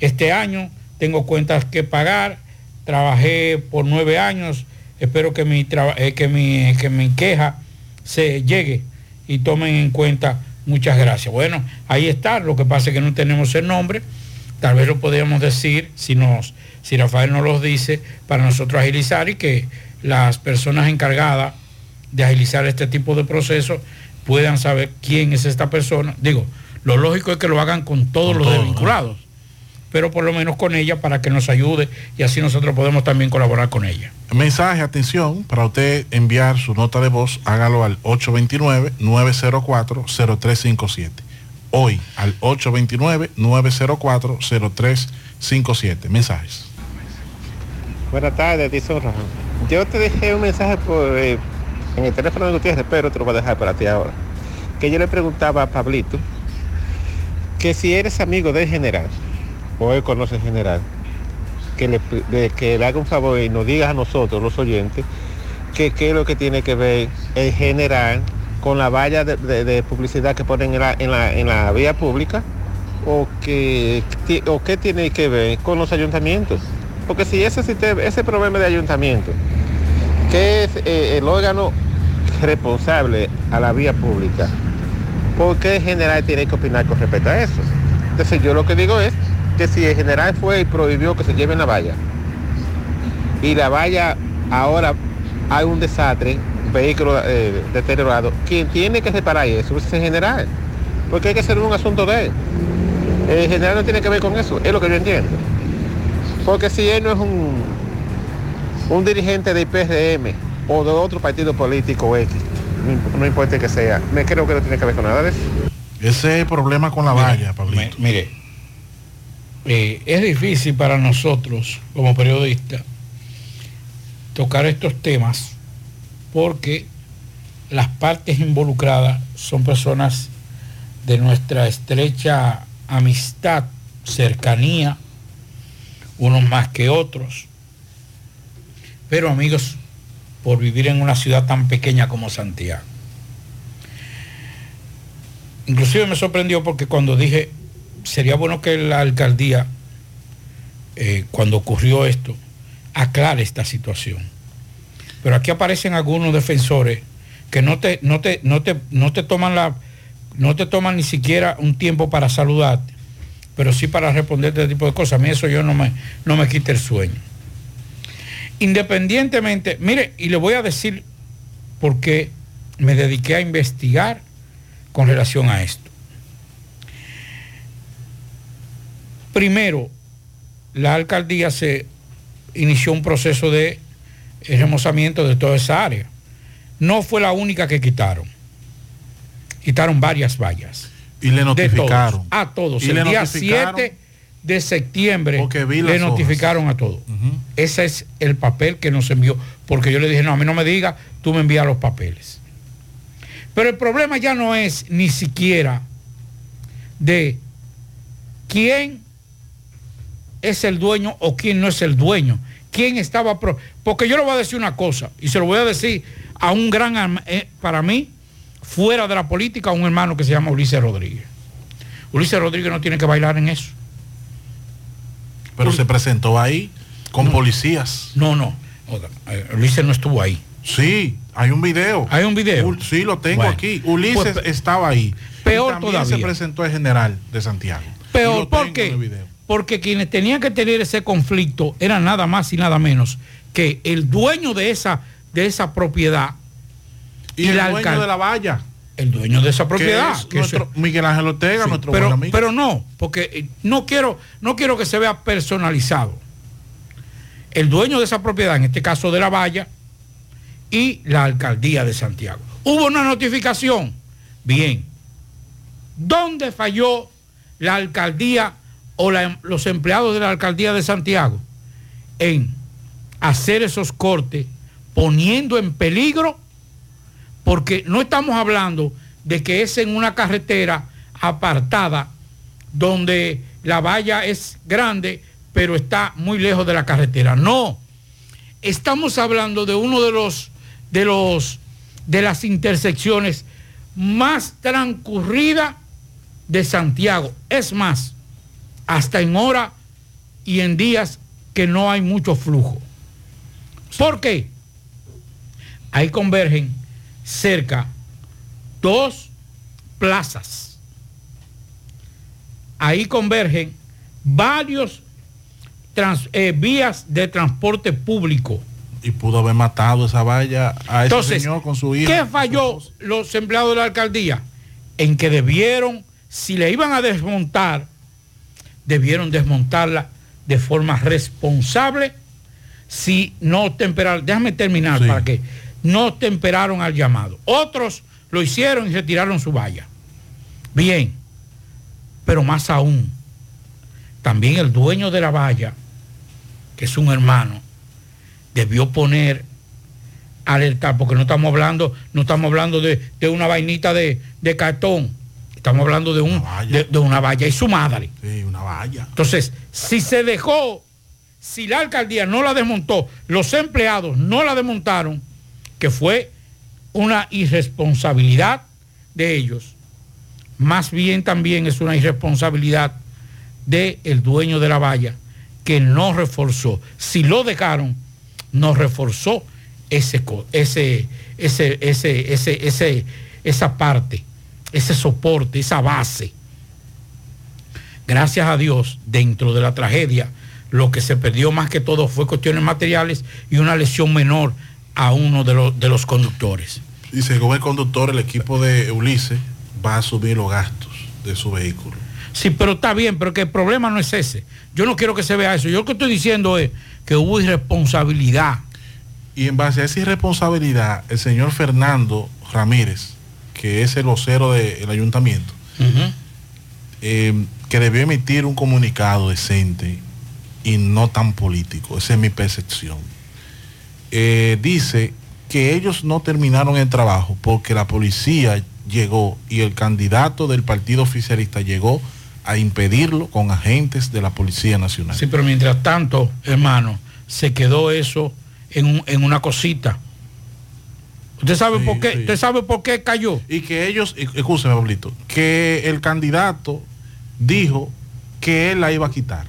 Este año, tengo cuentas que pagar, trabajé por nueve años, espero que mi, eh, que mi, que mi queja se llegue y tomen en cuenta, muchas gracias. Bueno, ahí está, lo que pasa es que no tenemos el nombre, tal vez lo podríamos decir si nos si Rafael nos los dice para nosotros agilizar y que las personas encargadas de agilizar este tipo de procesos puedan saber quién es esta persona. Digo, lo lógico es que lo hagan con todos los desvinculados, pero por lo menos con ella para que nos ayude y así nosotros podemos también colaborar con ella. Mensaje, atención, para usted enviar su nota de voz, hágalo al 829-904-0357. Hoy, al 829-904-0357. Mensajes. Buenas tardes, Tizón. Yo te dejé un mensaje por, eh, en el teléfono de Gutiérrez, pero te lo voy a dejar para ti ahora. Que yo le preguntaba a Pablito que si eres amigo del general, o él conoce al general, que le, que haga un favor y nos digas a nosotros, los oyentes, que qué es lo que tiene que ver el general con la valla de, publicidad que ponen en la, en la, en la vía pública, o, que, o qué tiene que ver con los ayuntamientos. Porque si ese, sistema- ese problema de ayuntamiento, que es eh, el órgano responsable a la vía pública, ¿por qué el general tiene que opinar con respecto a eso? Entonces yo lo que digo es que si el general fue y prohibió que se lleven la valla, y la valla ahora hay un desastre, vehículo eh, deteriorado, quien tiene que reparar eso es el general, porque hay que ser un asunto de él. El general no tiene que ver con eso, es lo que yo entiendo. Porque si él no es un, un dirigente del PRM o de otro partido político X, no, imp- no importa que sea, me creo que no tiene que ver con nada de eso. Ese es el problema con la valla, Pablito. Mire, eh, es difícil para nosotros como periodistas tocar estos temas porque las partes involucradas son personas de nuestra estrecha amistad, cercanía, unos más que otros. Pero amigos, por vivir en una ciudad tan pequeña como Santiago. Inclusive me sorprendió porque cuando dije, sería bueno que la alcaldía, eh, cuando ocurrió esto, aclare esta situación. Pero aquí aparecen algunos defensores que no te, no te, no te, no te toman la, no te toman ni siquiera un tiempo para saludarte, pero sí para responderte este tipo de cosas. A mí eso yo no me, no me quita el sueño. Independientemente, mire, y le voy a decir por qué me dediqué a investigar con relación a esto. Primero, la alcaldía se inició un proceso de remozamiento de toda esa área. No fue la única que quitaron. Quitaron varias vallas. Y le todos, notificaron. a todos. Y El día notificaron 7 de septiembre le hojas. notificaron a todos. Ese es el papel que nos envió. Porque yo le dije, no, a mí no me diga, tú me envías los papeles. Pero el problema ya no es ni siquiera de quién es el dueño o quién no es el dueño. ¿Quién estaba... pro- Porque yo le voy a decir una cosa, y se lo voy a decir a un gran, eh, para mí, fuera de la política, a un hermano que se llama Ulises Rodríguez. Ulises Rodríguez no tiene que bailar en eso. Pero se presentó ahí con policías. No, no. Eh, Ulises no estuvo ahí. Sí, hay un video. Hay un video. Sí, lo tengo Bueno, aquí. Ulises pues, estaba ahí. peor Y también todavía. se presentó el general de Santiago. Peor, lo Porque quienes tenían que tener ese conflicto eran nada más y nada menos que el dueño de esa, de esa propiedad Y, el dueño de la valla. el dueño de esa propiedad. Es que Miguel Ángel Ortega, Sí, nuestro pero, buen amigo. pero no, porque eh, no quiero, no quiero que se vea personalizado. El dueño de esa propiedad, en este caso de la valla, y la alcaldía de Santiago. Hubo una notificación. Bien. ¿Dónde falló la alcaldía o la- los empleados de la alcaldía de Santiago? En hacer esos cortes, poniendo en peligro porque no estamos hablando de que es en una carretera apartada donde la valla es grande, pero está muy lejos de la carretera. No, estamos hablando de uno de los de los de las intersecciones más transcurridas de Santiago. Es más, hasta en hora y en días que no hay mucho flujo. ¿Por qué? Ahí convergen cerca dos plazas. Ahí convergen varios trans- eh, vías de transporte público. Y pudo haber matado esa valla a ese señor con su hija. ¿qué falló los empleados de la alcaldía? En que debieron, si le iban a desmontar, debieron desmontarla de forma responsable si no temperaron, déjame terminar Sí. para que no temperaron al llamado. Otros lo hicieron y retiraron su valla. Bien, pero más aún, también el dueño de la valla, que es un hermano, debió poner alertar, porque no estamos hablando, no estamos hablando de, de una vainita de, de cartón, estamos hablando de, un, de, de una valla y su madre. Sí, una valla. Entonces, si se dejó, si la alcaldía no la desmontó, los empleados no la desmontaron, que fue una irresponsabilidad de ellos, más bien también es una irresponsabilidad del dueño de la valla, que no reforzó. Si lo dejaron, no reforzó ese, ese, ese, ese, esa parte, ese soporte, esa base gracias a Dios, dentro de la tragedia, lo que se perdió más que todo fue cuestiones materiales y una lesión menor a uno de los, de los conductores. Y según el conductor, el equipo de Ulises va a asumir los gastos de su vehículo. Sí, pero está bien, pero que el problema no es ese. Yo no quiero que se vea eso. Yo lo que estoy diciendo es que hubo irresponsabilidad. Y en base a esa irresponsabilidad, el señor Fernando Ramírez, que es el vocero del ayuntamiento, eh, que debió emitir un comunicado decente y no tan político, esa es mi percepción. Eh, dice que ellos no terminaron el trabajo porque la policía llegó y el candidato del partido oficialista llegó a impedirlo con agentes de la Policía Nacional. Sí, pero mientras tanto, hermano, se quedó eso en, un- en una cosita. ¿Usted sabe por qué? ¿Usted sabe por qué cayó? Y que ellos, escúcheme, Pablito, que el candidato dijo que él la iba a quitar.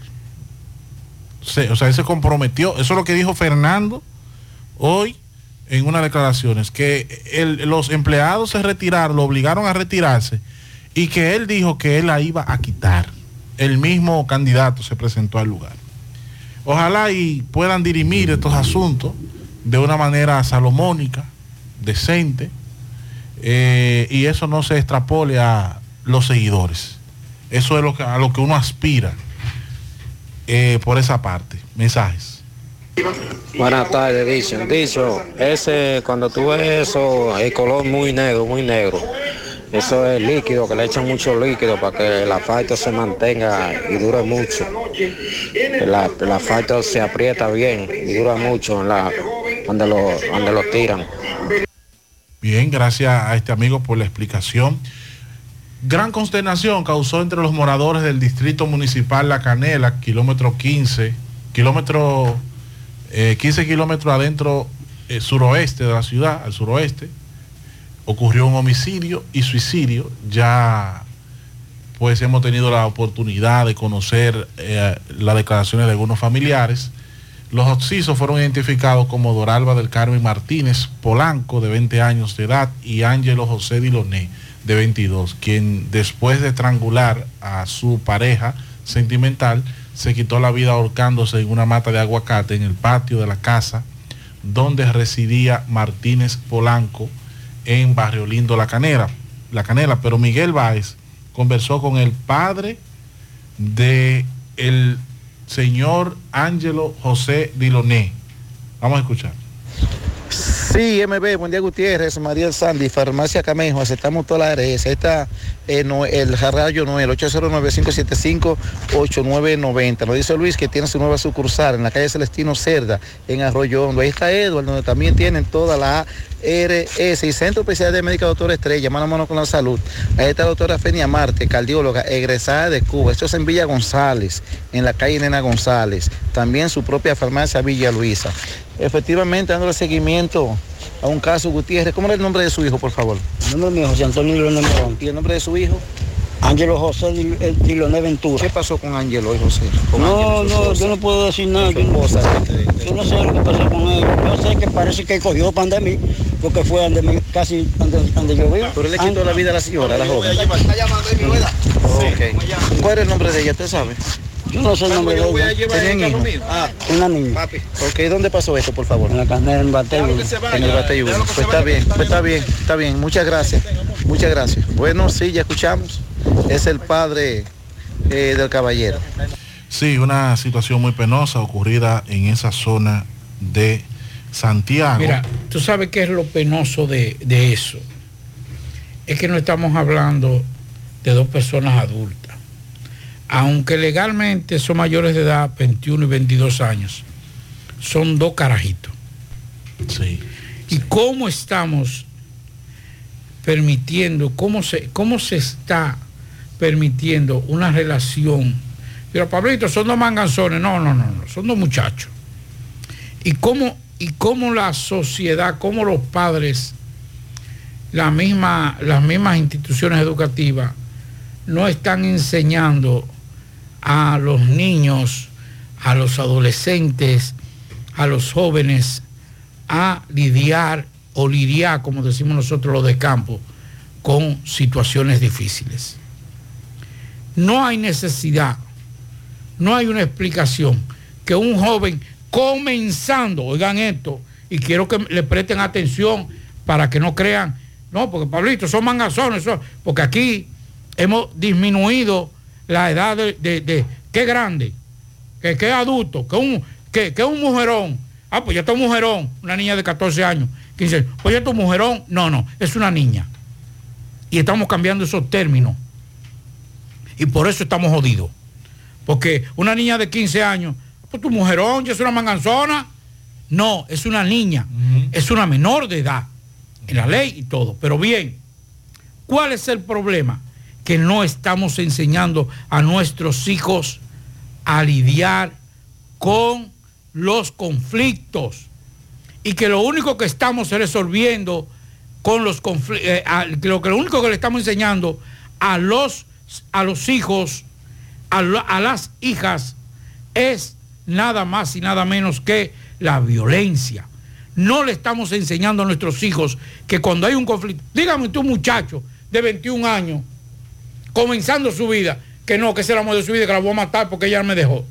Se- o sea, él se comprometió, eso es lo que dijo Fernando hoy en unas declaraciones, que el- los empleados se retiraron, lo obligaron a retirarse y que él dijo que él la iba a quitar. El mismo candidato se presentó al lugar. Ojalá y puedan dirimir estos asuntos de una manera salomónica, decente, eh, y eso no se extrapole a los seguidores. Eso es lo que, a lo que uno aspira eh, por esa parte. Mensajes. Buenas tardes, Dicen. Dicho, ese, cuando tú ves eso, el color muy negro, muy negro. Eso es líquido, que le echan mucho líquido para que el asfalto se mantenga y dure mucho. El, a- el asfalto se aprieta bien y dura mucho en la, donde, lo, donde lo tiran. Bien, gracias a este amigo por la explicación. Gran consternación causó entre los moradores del distrito municipal La Canela, kilómetro 15, kilómetro, eh, 15 kilómetros adentro eh, suroeste de la ciudad, al suroeste. Ocurrió un homicidio y suicidio. Ya pues hemos tenido la oportunidad de conocer eh, las declaraciones de algunos familiares. Los occisos fueron identificados como Doralba del Carmen Martínez Polanco, de 20 años de edad, y Ángelo José Diloné, de 22, quien después de estrangular a su pareja sentimental, se quitó la vida ahorcándose en una mata de aguacate en el patio de la casa donde residía Martínez Polanco en Barrio Lindo La Canela. La Canela, pero Miguel Báez conversó con el padre de el señor Ángelo José Diloné. Vamos a escuchar. Sí, MB, buen día Gutiérrez, María Sandy, Farmacia Camejo, aceptamos todas las ARS. Está eh, el Jarrayo Noel, 809-575-8990. Nos dice Luis que tiene su nueva sucursal en la calle Celestino Cerda, en Arroyo Hondo. Ahí está Edward, donde también tienen toda la ARS y Centro Especial de Médica Doctor Estrella, mano a mano con la salud. Ahí está la doctora Fenia Marte, cardióloga, egresada de Cuba. Esto es en Villa González, en la calle Nena González. También su propia farmacia Villa Luisa. Efectivamente, dándole seguimiento a un caso Gutiérrez. ¿Cómo era el nombre de su hijo, por favor? El nombre mío, José Antonio Diloné Morón. ¿Y el nombre de su hijo? Ángelo José eh, Diloné Ventura. ¿Qué pasó con Ángelo y José? Con No, no, yo no puedo decir nada. Yo no, esposa. yo no sé lo que pasó con él. Yo sé que parece que cogió pandemia porque fue donde casi donde, donde yo vivo. Pero él le quitó la vida a la señora, a la joven. Ok. ¿Cuál era el nombre de ella? ¿Usted sabe? Yo no sé el nombre de ella. ¿Tenían hijos? Ah, Una niña. ok. ¿Dónde pasó esto, por favor? En la carne en Batey. En el Bateyú. Pues está bien, pues está bien, está bien. Muchas gracias. Muchas gracias. Bueno, sí, ya escuchamos. Es el padre eh, del caballero. Sí, una situación muy penosa ocurrida en esa zona de Santiago. Mira, tú sabes qué es lo penoso de, de eso. Es que no estamos hablando de dos personas adultas. Aunque legalmente son mayores de edad, 21 y 22 años, son dos carajitos. Sí. ¿Y cómo estamos permitiendo, cómo se, cómo se está permitiendo una relación? Pero Pablito, son dos manganzones. No, no, no, no, son dos muchachos. ¿Y cómo, y cómo la sociedad, cómo los padres, la misma, las mismas instituciones educativas, no están enseñando a los niños, a los adolescentes, a los jóvenes a lidiar o lidiar, como decimos nosotros los de campo, con situaciones difíciles. No hay necesidad, no hay una explicación que un joven comenzando, oigan esto, y quiero que le presten atención para que no crean, no, porque Pablito, son mangazones, porque aquí hemos disminuido la edad de, de, de- qué grande, que qué adulto, que un, que, que un mujerón. Ah, pues ya está un mujerón, una niña de 14 años, 15 años. Pues ya está un mujerón. No, no, es una niña. Y estamos cambiando esos términos. Y por eso estamos jodidos. Porque una niña de 15 años, pues tu mujerón ya es una manganzona. No, es una niña, es una menor de edad, en la ley y todo. Pero bien, ¿cuál es el problema? Que no estamos enseñando a nuestros hijos a lidiar con los conflictos y que lo único que estamos resolviendo con los conflictos, lo que lo único que le estamos enseñando a los, a los hijos, a, a las hijas, es nada más y nada menos que la violencia. No le estamos enseñando a nuestros hijos que cuando hay un conflicto, dígame tú muchacho de 21 años, comenzando su vida, que no, que ese era el amor de su vida, que la voy a matar porque ella me dejó.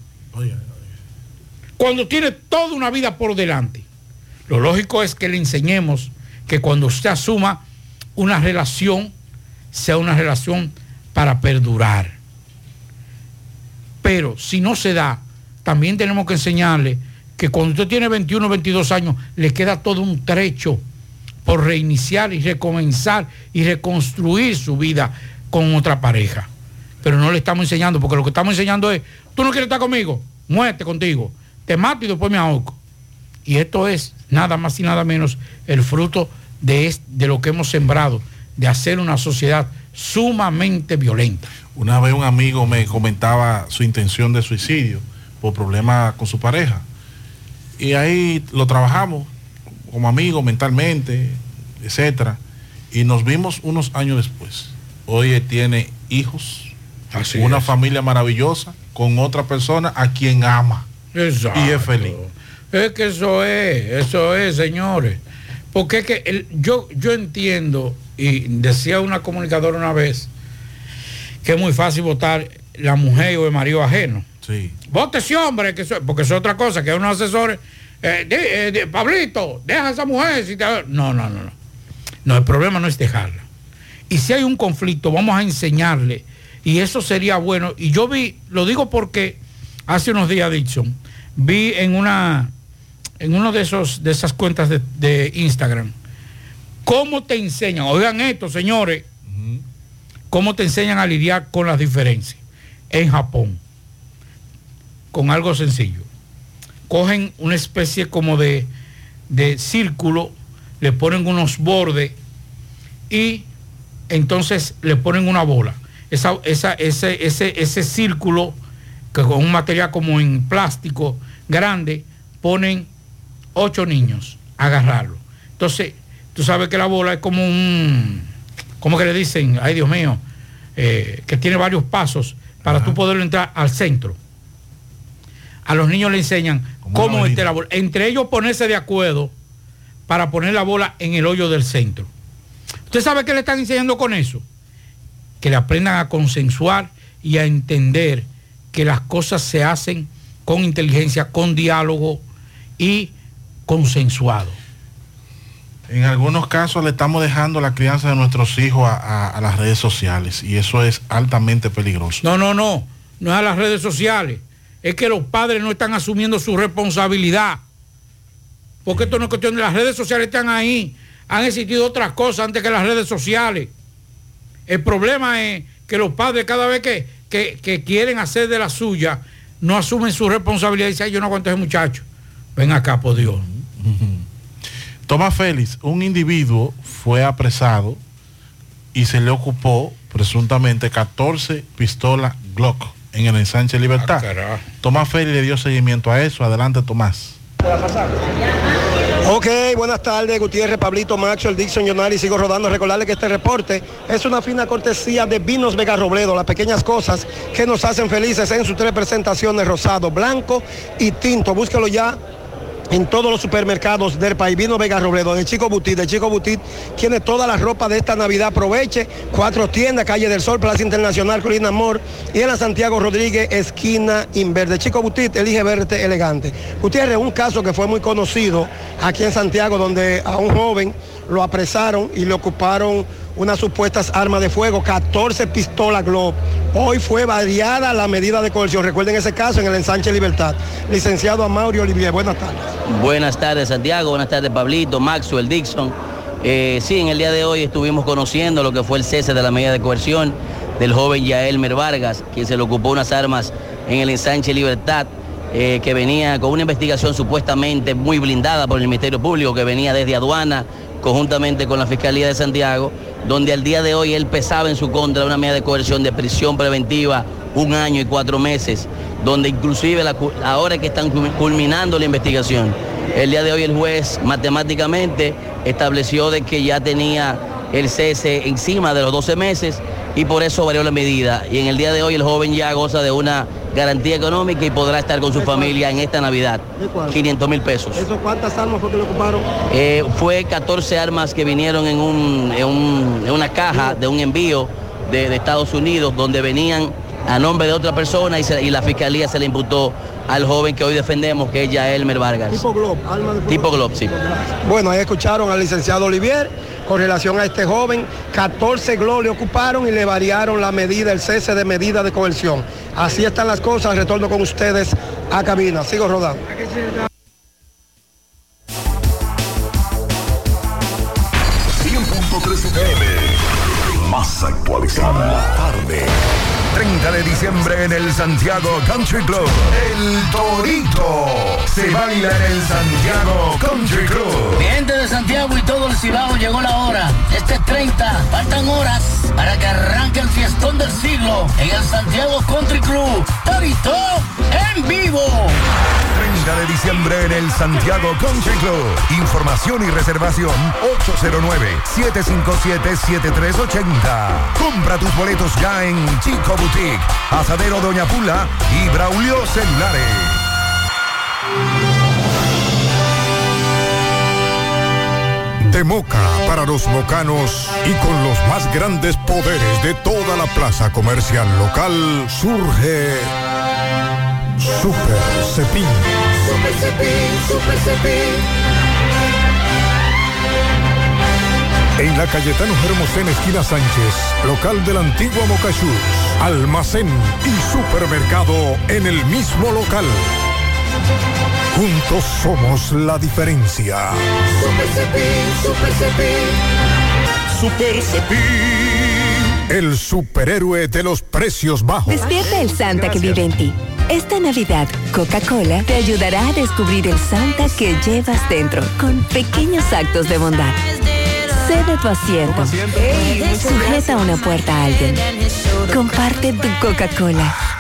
Cuando tiene toda una vida por delante. Lo lógico es que le enseñemos que cuando usted asuma una relación, sea una relación para perdurar. Pero si no se da, también tenemos que enseñarle que cuando usted tiene 21 o 22 años, le queda todo un trecho por reiniciar y recomenzar y reconstruir su vida con otra pareja. Pero no le estamos enseñando, porque lo que estamos enseñando es, tú no quieres estar conmigo, muerte contigo, te mato y después me ahorco. Y esto es nada más y nada menos el fruto de, de lo que hemos sembrado, de hacer una sociedad sumamente violenta. Una vez un amigo me comentaba su intención de suicidio por problemas con su pareja. Y ahí lo trabajamos como amigos mentalmente, etcétera. Y nos vimos unos años después. Hoy tiene hijos, Así una es. familia maravillosa con otra persona a quien ama. Exacto. Y es feliz. Es que eso es, eso es, señores. Porque es que el- yo, yo entiendo, y decía una comunicadora una vez, que es muy fácil votar la mujer o el marido ajeno. Sí. Vote ese hombre, que eso- porque eso es otra cosa, que unos asesores, eh, eh, Pablito, deja a esa mujer. si te- No, no, no, no. No, el problema no es dejarla. Y si hay un conflicto, vamos a enseñarle. Y eso sería bueno. Y yo vi, lo digo porque hace unos días, Dixon, vi en una, en uno de esos, de esas cuentas de, de Instagram, cómo te enseñan, oigan esto, señores, cómo te enseñan a lidiar con las diferencias en Japón. Con algo sencillo. Cogen una especie como de, de círculo, le ponen unos bordes y entonces le ponen una bola. Esa, esa- ese, ese, ese círculo, que con un material como en plástico grande, ponen ocho niños a agarrarlo. Entonces, tú sabes que la bola es como un, ¿cómo que le dicen? Ay, Dios mío, eh, que tiene varios pasos para tú poderlo entrar al centro. A los niños le enseñan cómo meter la bola. Entre ellos ponerse de acuerdo para poner la bola en el hoyo del centro. ¿Usted sabe qué le están enseñando con eso? Que le aprendan a consensuar y a entender que las cosas se hacen con inteligencia, con diálogo y consensuado. En algunos casos le estamos dejando la crianza de nuestros hijos a, a- a las redes sociales y eso es altamente peligroso. No, no, no. No es a las redes sociales. Es que los padres no están asumiendo su responsabilidad. Porque esto no es cuestión de las redes sociales están ahí. Han existido otras cosas antes que las redes sociales. El problema es que los padres cada vez que, que- que quieren hacer de la suya, no asumen su responsabilidad y dicen, "Ay, yo no aguanto a ese muchacho. Ven acá, por Dios. Tomás Félix, un individuo fue apresado y se le ocupó presuntamente 14 pistolas Glock en el ensanche Libertad. Tomás Félix le dio seguimiento a eso. Adelante, Tomás. Ok, buenas tardes, Gutiérrez, Pablito, Macho, el Dixon, Yonari, sigo rodando. Recordarle que este reporte es una fina cortesía de Vinos Vega Robledo, las pequeñas cosas que nos hacen felices en sus tres presentaciones, rosado, blanco y tinto. Búsquelo ya en todos los supermercados del país. Vino Vega Robledo, de Chico Butit, de Chico Butit tiene toda la ropa de esta Navidad. Aproveche, cuatro tiendas, Calle del Sol, Plaza Internacional, Colina Amor y en la Santiago Rodríguez, esquina Inverde. Chico Butit, elige verte elegante. Gutiérrez, un caso que fue muy conocido aquí en Santiago, donde a un joven lo apresaron y le ocuparon unas supuestas armas de fuego, 14 pistolas Glock. Hoy fue variada la medida de coerción. Recuerden ese caso en el ensanche Libertad. Licenciado Amaury Olivier, buenas tardes. Buenas tardes Santiago, buenas tardes Pablito, Maxwell, Dixon. Eh, sí, en el día de hoy estuvimos conociendo lo que fue el cese de la medida de coerción del joven Yaelmer Vargas, quien se le ocupó unas armas en el ensanche Libertad, eh, que venía con una investigación supuestamente muy blindada por el Ministerio Público, que venía desde aduana, conjuntamente con la Fiscalía de Santiago, donde al día de hoy él pesaba en su contra una medida de coerción de prisión preventiva un año y cuatro meses, donde inclusive la ahora que están cul- culminando la investigación, el día de hoy el juez matemáticamente estableció de que ya tenía el cese encima de los 12 meses y por eso varió la medida. Y en el día de hoy el joven ya goza de una garantía económica y podrá estar con su familia en esta Navidad. 500 mil pesos. ¿Eso cuántas armas fue que le ocuparon? Eh, fue 14 armas que vinieron en, un- en un- en una caja de un envío de, de Estados Unidos donde venían a nombre de otra persona y, se- y la fiscalía se le imputó al joven que hoy defendemos, que es Yaelmer Vargas. Tipo Glob, arma de. Tipo Glob, sí. Bueno, ahí escucharon al licenciado Olivier con relación a este joven. 14 GLO ocuparon y le variaron la medida, el cese de medida de coerción. Así están las cosas. Retorno con ustedes a cabina. Sigo rodando. Santiago Country Club. El Torito se baila en el Santiago Country Club. Mi de Santiago y todo el Cibao llegó la hora. Este 30, faltan horas para que arranque el fiestón del siglo en el Santiago Country Club. Torito en vivo. 30 de diciembre en el Santiago Country Club. Información y reservación 809-757-7380. Compra tus boletos ya en Chico Boutique, Asadero Doña Pula y Braulio Celulares. De Moca para los mocanos y con los más grandes poderes de toda la plaza comercial local surge Super Cepín. Super Cepín, Super Cepín. En la Cayetano Hermosén, esquina Sánchez, local del antiguo Mocachús, almacén y supermercado en el mismo local. Juntos somos la diferencia. Super Cepín, Super Cepín. Super Cepín. El superhéroe de los precios bajos. Despierta el Santa que vive en ti. Esta Navidad, Coca-Cola te ayudará a descubrir el Santa que llevas dentro con pequeños actos de bondad. Sé de tu asiento. Sujeta una puerta a alguien. Comparte tu Coca-Cola.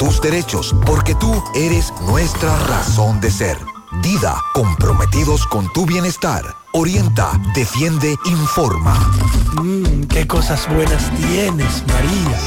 tus derechos, porque tú eres nuestra razón de ser. Dida, comprometidos con tu bienestar. Orienta, defiende, informa. Mmm, qué cosas buenas tienes, María.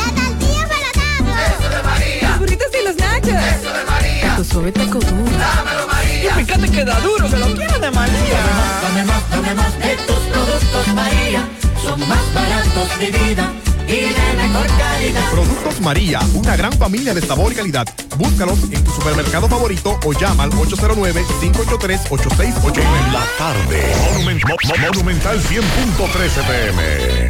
Eso de María. Los burritos y los nachos. Eso de María. Taco suave, taco duro. Dámelo, María. Y fíjate que da duro, que lo quiero de María. Dame más, dame más de tus productos, María. Son más baratos de vida y de mejor calidad. Productos María, una gran familia de sabor y calidad. Búscalos en tu supermercado favorito o llama al 809-583-8689. En la tarde. Monumen- Mo- Mo- Monumental 100.13 pm.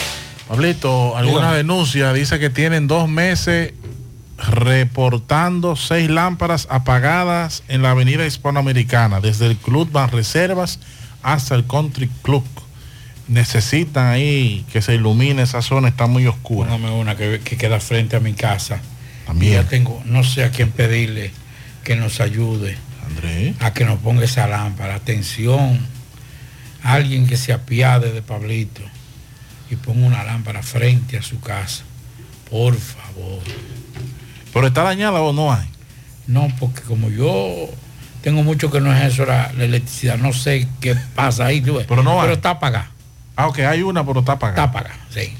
Pablito, alguna denuncia dice que tienen dos meses reportando seis lámparas apagadas en la avenida hispanoamericana, desde el Club Banreservas hasta el Country Club. Necesitan ahí que se ilumine esa zona, está muy oscura. Póngame una que, que queda frente a mi casa. También. Y ya tengo, no sé a quién pedirle que nos ayude. a que nos ponga esa lámpara. Atención, alguien que se apiade de Pablito y ponga una lámpara frente a su casa. Por favor. ¿Pero está dañada o no hay? No, porque como yo tengo mucho que no es eso la, la electricidad, no sé qué pasa ahí, tú ves. Pero no hay. Pero está apagada. Ah, ok, hay una, pero está apagada. Está apagada, sí.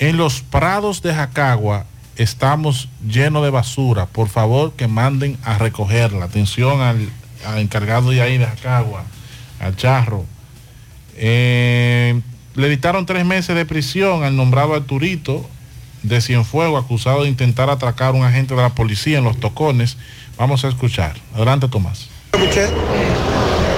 En los prados de Jacagua estamos llenos de basura. Por favor, que manden a recogerla. Atención al, al encargado de ahí de Jacagua, al charro. Eh, le dictaron tres meses de prisión al nombrado Arturito de Cienfuego, acusado de intentar atracar a un agente de la policía en los tocones. Vamos a escuchar. Adelante, Tomás.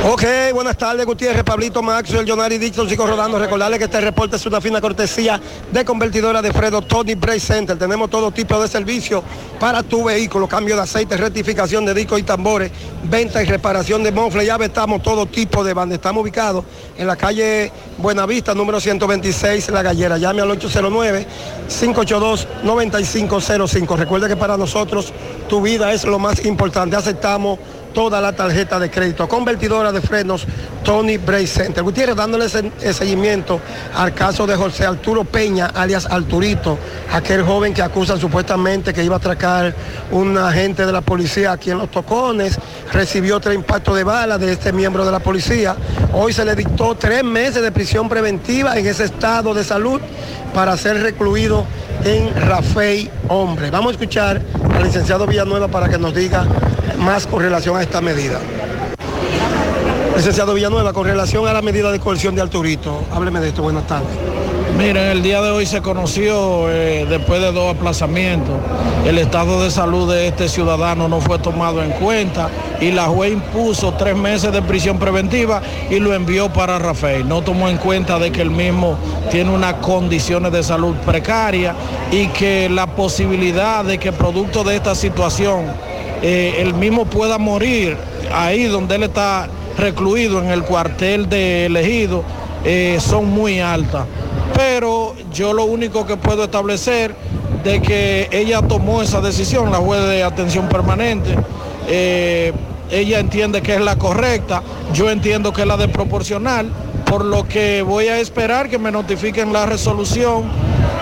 Ok, buenas tardes, Gutiérrez, Pablito Maxwell, Jonari Dixon, sigo rodando. Recordarle que este reporte es una fina cortesía de convertidora de Fredo Tony Bray Center. Tenemos todo tipo de servicio para tu vehículo, cambio de aceite, rectificación de discos y tambores, venta y reparación de mofle. Ya estamos todo tipo de bandas. Estamos ubicados en la calle Buenavista, número 126, La Gallera. Llame al 809-582-9505. Recuerde que para nosotros tu vida es lo más importante. Aceptamos toda la tarjeta de crédito. Convertidora de frenos Tony Bray Center. Gutiérrez dándole seguimiento al caso de José Arturo Peña, alias Arturito, aquel joven que acusan supuestamente que iba a atracar un agente de la policía aquí en Los Tocones, recibió tres impactos de bala de este miembro de la policía. Hoy se le dictó tres meses de prisión preventiva en ese estado de salud para ser recluido en Rafael Hombre. Vamos a escuchar licenciado Villanueva para que nos diga más con relación a esta medida. Licenciado Villanueva, con relación a la medida de coerción de Arturito, hábleme de esto, buenas tardes. Miren, el día de hoy se conoció, eh, después de dos aplazamientos, el estado de salud de este ciudadano no fue tomado en cuenta y la juez impuso tres meses de prisión preventiva y lo envió para Rafael. No tomó en cuenta de que el mismo tiene unas condiciones de salud precarias y que la posibilidad de que producto de esta situación eh, el mismo pueda morir ahí donde él está recluido en el cuartel de elegido eh, son muy altas. Pero yo lo único que puedo establecer de que ella tomó esa decisión, la juez de atención permanente, eh, ella entiende que es la correcta, yo entiendo que es la de proporcional, por lo que voy a esperar que me notifiquen la resolución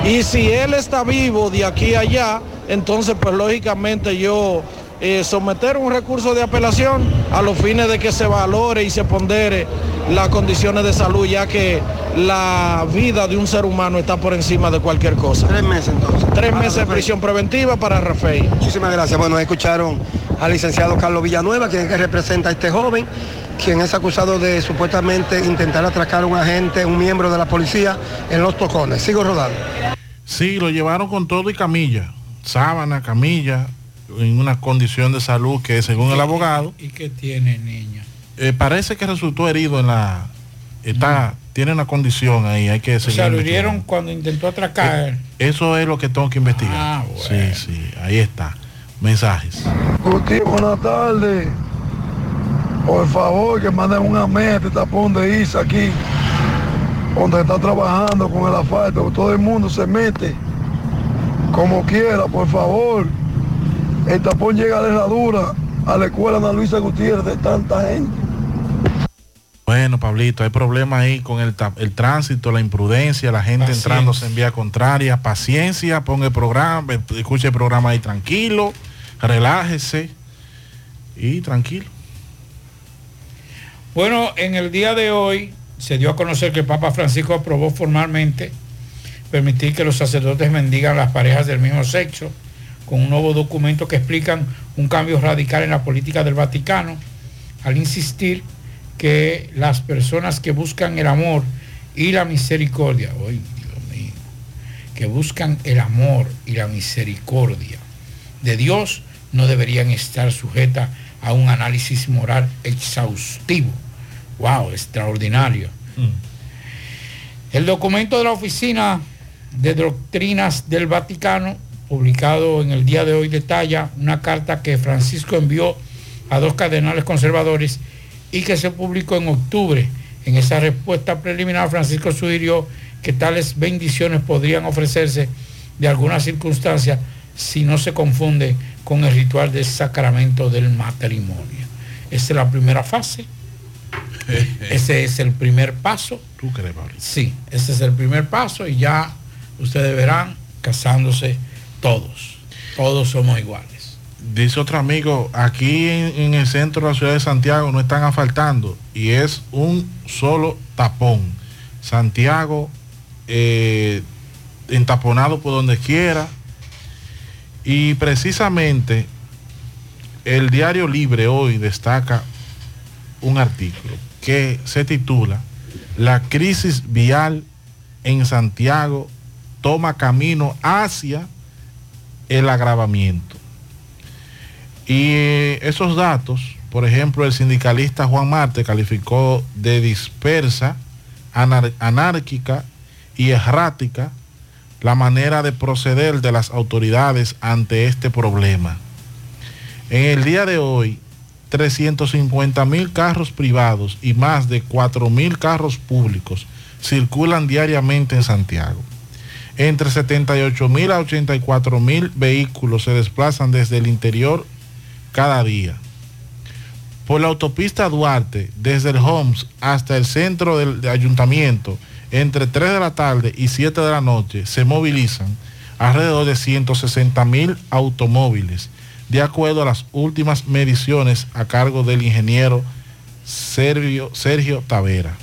y si él está vivo de aquí a allá, entonces pues lógicamente yo eh, someter un recurso de apelación a los fines de que se valore y se pondere las condiciones de salud, ya que la vida de un ser humano está por encima de cualquier cosa. Tres meses entonces. Tres meses de prisión preventiva para Rafael. Muchísimas gracias. Bueno, escucharon al licenciado Carlos Villanueva, quien es que representa a este joven, quien es acusado de supuestamente intentar atracar a un agente, un miembro de la policía en Los Tocones. Sigo rodando. Sí, lo llevaron con todo y camilla. Sábana, camilla, en una condición de salud que según el abogado, ¿Y qué tiene el niño? eh, parece que resultó herido en la... Está, tiene una condición ahí, hay que O seguir. sea, lo hirieron cuando intentó atracar. Eso es lo que tengo que investigar. Ah, Sí, sí, ahí está. Mensajes. Guti, buenas tardes. Por favor, que manden una meta tapón de Isa aquí, donde está trabajando con el asfalto. Todo el mundo se mete como quiera, por favor. El tapón llega de herradura a la escuela Ana Luisa Gutiérrez de tanta gente. Bueno, Pablito, hay problemas ahí con el, el tránsito, la imprudencia, la gente Paciencia. entrándose en vía contraria. Paciencia, ponga el programa, escuche el programa ahí tranquilo, relájese y tranquilo. Bueno, en el día de hoy se dio a conocer que el Papa Francisco aprobó formalmente permitir que los sacerdotes bendigan a las parejas del mismo sexo con un nuevo documento que explican un cambio radical en la política del Vaticano al insistir que las personas que buscan el amor y la misericordia, hoy Dios mío, que buscan el amor y la misericordia de Dios no deberían estar sujetas a un análisis moral exhaustivo. Wow, extraordinario. El documento de la Oficina de Doctrinas del Vaticano, publicado en el día de hoy, detalla una carta que Francisco envió a dos cardenales conservadores y que se publicó en octubre. En esa respuesta preliminar, Francisco sugirió que tales bendiciones podrían ofrecerse de alguna circunstancia si no se confunde con el ritual del sacramento del matrimonio. Esa es la primera fase. Ese es el primer paso. ¿Tú crees, Mauricio? Sí, ese es el primer paso y ya ustedes verán casándose todos. Todos somos iguales. Dice otro amigo, aquí en, el centro de la ciudad de Santiago no están asfaltando y es un solo tapón. Santiago eh, entaponado por donde quiera. Y precisamente el diario Libre hoy destaca un artículo que se titula La crisis vial en Santiago toma camino hacia el agravamiento. Y eh, esos datos, por ejemplo, el sindicalista Juan Marte calificó de dispersa, anar- anárquica y errática la manera de proceder de las autoridades ante este problema. En el día de hoy, 350 mil carros privados y más de 4 mil carros públicos circulan diariamente en Santiago. Entre 78 mil a 84 mil vehículos se desplazan desde el interior cada día. Por la autopista Duarte, desde el Homs hasta el centro del ayuntamiento, entre 3 de la tarde y 7 de la noche, se movilizan alrededor de 160 mil automóviles, de acuerdo a las últimas mediciones a cargo del ingeniero Sergio, Sergio Tavera.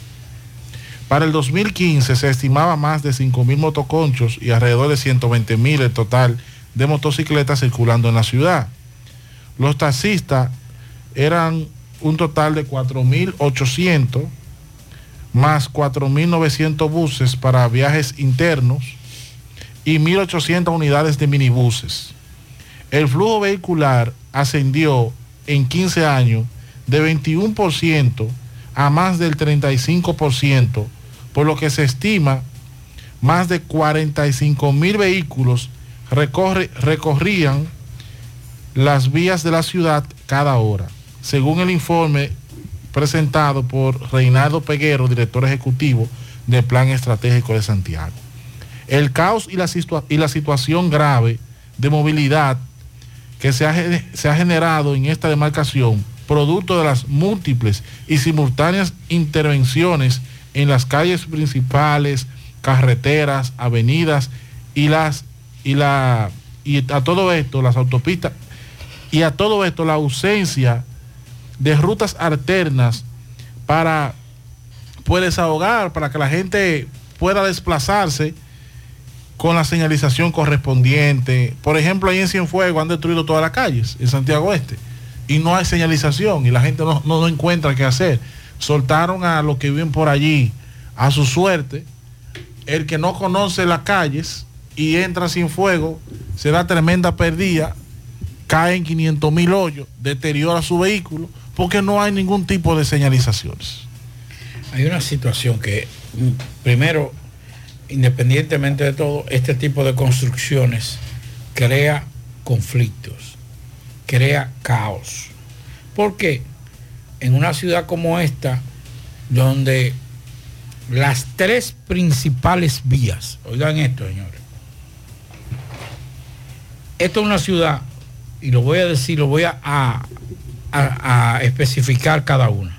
Para el 2015 se estimaba más de 5 mil motoconchos y alrededor de 120 mil el total de motocicletas circulando en la ciudad. Los taxistas eran un total de 4.800 más 4.900 buses para viajes internos y 1.800 unidades de minibuses. El flujo vehicular ascendió en 15 años de 21% a más del 35%, por lo que se estima más de 45 mil vehículos recorre- recorrían las vías de la ciudad cada hora, según el informe presentado por Reinaldo Peguero, director ejecutivo del Plan Estratégico de Santiago. El caos y la, y la situación grave de movilidad que se ha, se ha generado en esta demarcación, producto de las múltiples y simultáneas intervenciones en las calles principales, carreteras, avenidas y las y la y a todo esto las autopistas y a todo esto la ausencia de rutas alternas para poder desahogar, para que la gente pueda desplazarse con la señalización correspondiente. Por ejemplo, ahí en Cienfuegos han destruido todas las calles, en Santiago Este, y no hay señalización y la gente no, no, no encuentra qué hacer. Soltaron a los que viven por allí a su suerte. El que no conoce las calles y entra sin fuego, se da tremenda pérdida, cae en 500 mil hoyos, deteriora su vehículo, porque no hay ningún tipo de señalizaciones. Hay una situación que, mm, primero, independientemente de todo, este tipo de construcciones crea conflictos, crea caos. Porque en una ciudad como esta, donde las tres principales vías, oigan esto, señores, esto es una ciudad, y lo voy a decir, lo voy a, a- especificar cada una.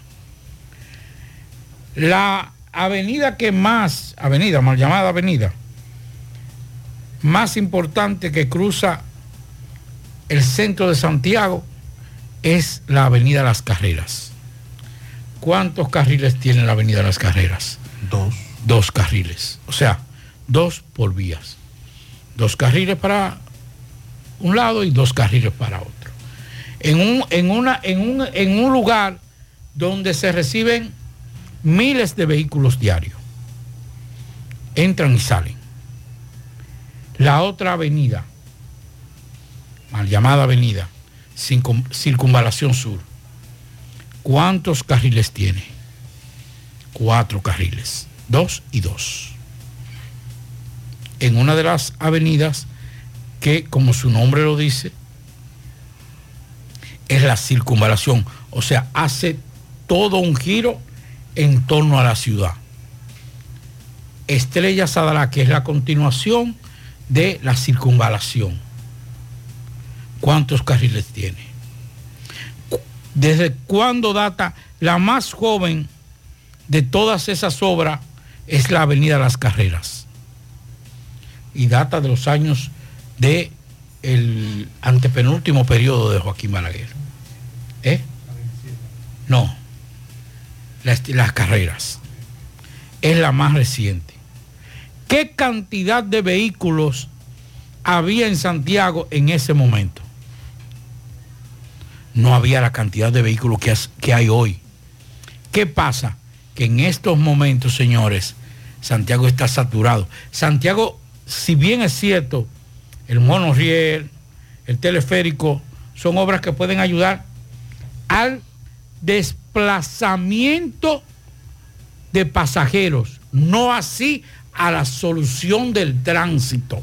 La avenida que más, avenida, mal llamada avenida, más importante que cruza el centro de Santiago es la avenida Las Carreras. ¿Cuántos carriles tiene la avenida Las Carreras? Dos. Dos carriles. O sea, dos por vías. Dos carriles para un lado y dos carriles para otro. En un, en una, en un, en un lugar donde se reciben miles de vehículos diarios. Entran y salen. La otra avenida, mal llamada avenida, Circun- Circunvalación Sur. ¿Cuántos carriles tiene? Cuatro carriles. Dos y dos. En una de las avenidas que, como su nombre lo dice, es la circunvalación. O sea, hace todo un giro en torno a la ciudad. Estrella Sadalá, que es la continuación de la circunvalación. ¿Cuántos carriles tiene? ¿Desde cuándo data la más joven de todas esas obras? Es la Avenida Las Carreras. Y data de los años de el antepenúltimo periodo de Joaquín Balaguer. ¿Eh? No. Las, las carreras. Es la más reciente. ¿Qué cantidad de vehículos había en Santiago en ese momento? No había la cantidad de vehículos que, hay hoy. ¿Qué pasa? Que en estos momentos, señores, Santiago está saturado. Santiago, si bien es cierto, el monorriel, el teleférico, son obras que pueden ayudar al desplazamiento de pasajeros, no así a la solución del tránsito.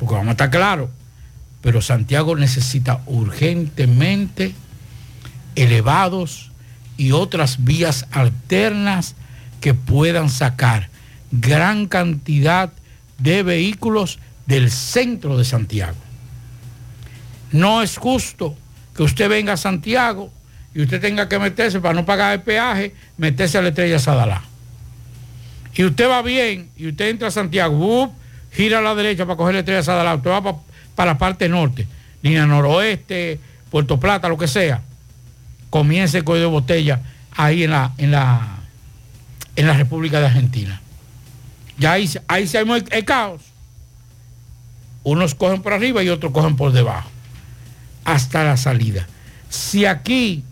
Porque vamos a estar claros, pero Santiago necesita urgentemente elevados y otras vías alternas que puedan sacar gran cantidad de vehículos del centro de Santiago. No es justo que usted venga a Santiago y usted tenga que meterse para no pagar el peaje, meterse a la estrella Sadalá. Y usted va bien y usted entra a Santiago, gira a la derecha para coger la estrella Sadalá, usted va pa- para la parte norte, línea noroeste, Puerto Plata, lo que sea. Comience el código de botella ahí en la, en la, en la República de Argentina. Ya ahí, ahí se armó el, el caos. Unos cogen por arriba y otros cogen por debajo. Hasta la salida. Si aquí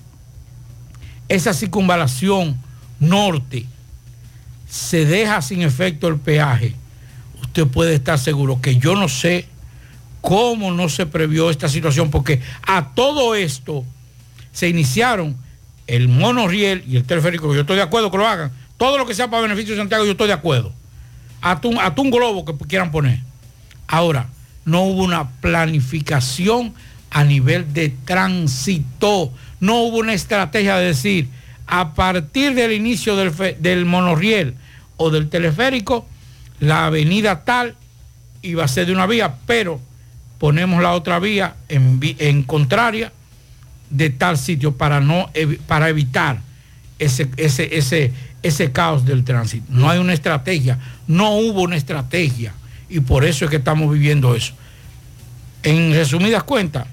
esa circunvalación norte se deja sin efecto el peaje, usted puede estar seguro que yo no sé cómo no se previó esta situación, porque a todo esto se iniciaron el monorriel y el teleférico, yo estoy de acuerdo que lo hagan. Todo lo que sea para beneficio de Santiago, yo estoy de acuerdo. Hasta un, un globo que quieran poner. Ahora, no hubo una planificación a nivel de tránsito. No hubo una estrategia de decir, a partir del inicio del, del monorriel o del teleférico, la avenida tal iba a ser de una vía, pero ponemos la otra vía en, en contraria de tal sitio para, no, para evitar ese, ese, ese, ese caos del tránsito. No hay una estrategia, no hubo una estrategia y por eso es que estamos viviendo eso. En resumidas cuentas,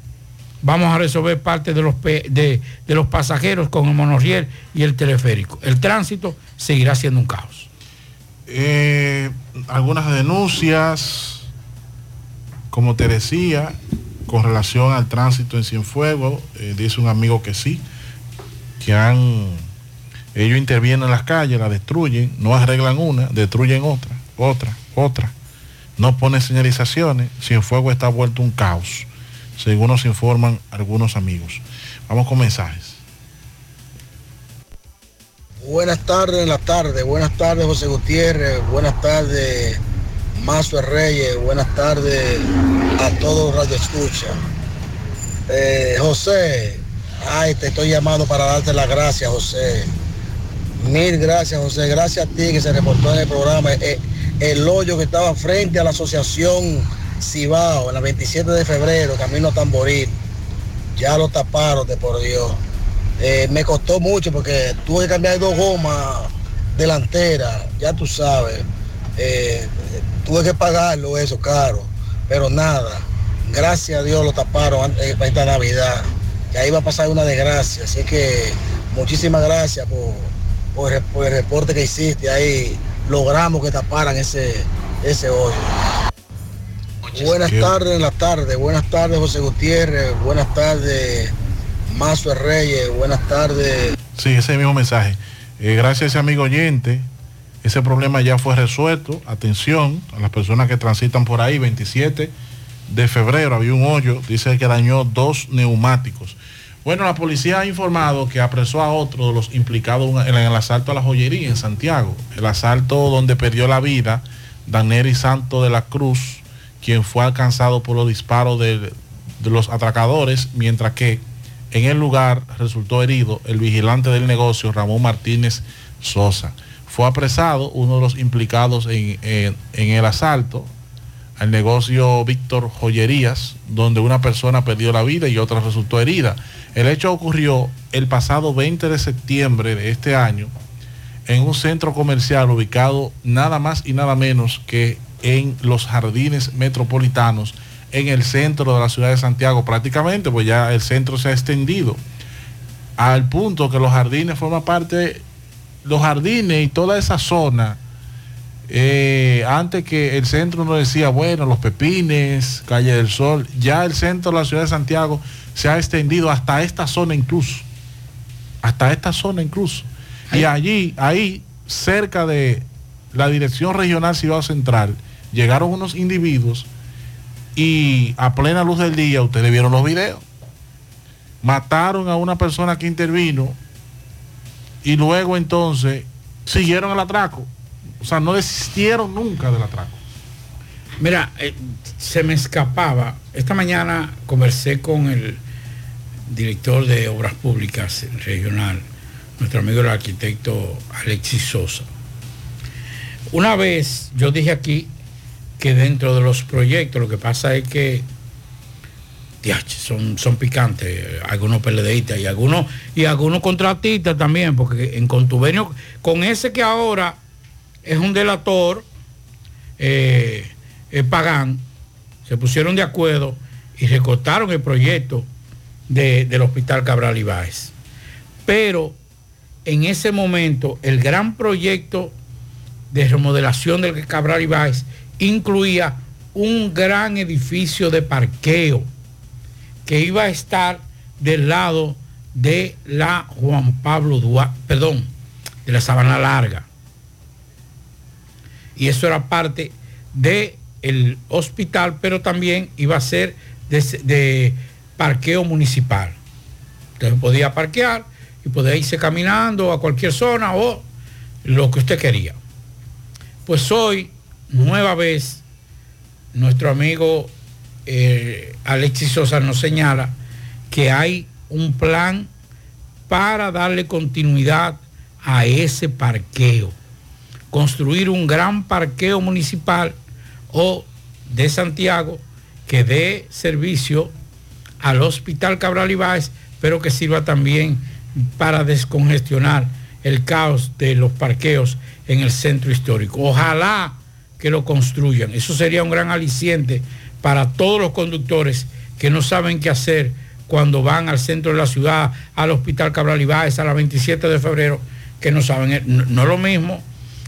vamos a resolver parte de los, de, de los pasajeros con el monorriel y el teleférico. El tránsito seguirá siendo un caos. Eh, algunas denuncias, como te decía, con relación al tránsito en Cienfuegos, eh, dice un amigo que sí, que han, ellos intervienen en las calles, la destruyen, no arreglan una, destruyen otra, otra, otra, no ponen señalizaciones, Cienfuegos está vuelto un caos, según nos informan algunos amigos. Vamos con mensajes. Buenas tardes en la tarde, buenas tardes José Gutiérrez, buenas tardes Mazo Reyes, buenas tardes a todos Radio Escucha. Eh, José, ay, te estoy llamando para darte las gracias, José. Mil gracias, José. Gracias a ti que se reportó en el programa. Eh, el hoyo que estaba frente a la asociación Cibao, en la 27 de febrero, camino a Tamboril. Ya lo taparon, de por Dios. Eh, me costó mucho porque tuve que cambiar dos gomas delanteras, ya tú sabes. Eh, tuve que pagarlo eso caro, pero nada. Gracias a Dios lo taparon antes para esta Navidad. Y ahí va a pasar una desgracia. Así que muchísimas gracias por, por el- por el reporte que hiciste. Ahí logramos que taparan ese, ese hoyo. Buenas tardes en la tarde, buenas tardes José Gutiérrez, buenas tardes Mazo Reyes, buenas tardes. Sí, ese mismo mensaje. Eh, gracias a ese amigo oyente, ese problema ya fue resuelto. Atención a las personas que transitan por ahí, 27 de febrero había un hoyo, dice que dañó dos neumáticos. Bueno, la policía ha informado que apresó a otro de los implicados en el asalto a la joyería en Santiago. El asalto donde perdió la vida Daneri Santo de la Cruz, quien fue alcanzado por los disparos de, de los atracadores, mientras que en el lugar resultó herido el vigilante del negocio Ramón Martínez Sosa. Fue apresado uno de los implicados en, en- el asalto al negocio Víctor Joyerías, donde una persona perdió la vida y otra resultó herida. El hecho ocurrió el pasado 20 de septiembre de este año en un centro comercial ubicado nada más y nada menos que en los jardines metropolitanos, en el centro de la ciudad de Santiago prácticamente, pues ya el centro se ha extendido al punto que los jardines forman parte, los jardines y toda esa zona, eh, antes que el centro nos decía, bueno, los Pepines, Calle del Sol, ya el centro de la ciudad de Santiago se ha extendido hasta esta zona incluso, hasta esta zona incluso. Y allí, ahí, cerca de la Dirección Regional Ciudad Central, llegaron unos individuos y a plena luz del día, ustedes vieron los videos, mataron a una persona que intervino y luego entonces siguieron el atraco. O sea, no desistieron nunca del atraco. Mira, eh, se me escapaba. Esta mañana conversé con el director de Obras Públicas regional, nuestro amigo el arquitecto Alexis Sosa. Una vez yo dije aquí que dentro de los proyectos lo que pasa es que son, son picantes, algunos PLDistas y algunos, y algunos contratistas también, porque en contubernio con ese que ahora es un delator, eh, Pagán, se pusieron de acuerdo y recortaron el proyecto de- del Hospital Cabral Ibáez. Pero en ese momento el gran proyecto de remodelación del Cabral Ibáez incluía un gran edificio de parqueo que iba a estar del lado de la Juan Pablo Duarte, perdón, de la Sabana Larga. Y eso era parte del hospital, pero también iba a ser de, de parqueo municipal. Entonces podía parquear y podía irse caminando a cualquier zona o lo que usted quería. Pues hoy, nueva vez, nuestro amigo eh, Alexis Sosa nos señala que hay un plan para darle continuidad a ese parqueo. Construir un gran parqueo municipal o de Santiago que dé servicio al Hospital Cabral Ibáez, pero que sirva también para descongestionar el caos de los parqueos en el centro histórico. Ojalá que lo construyan. Eso sería un gran aliciente para todos los conductores que no saben qué hacer cuando van al centro de la ciudad, al Hospital Cabral Ibáez, a la 27 de febrero, que no saben, no, no es lo mismo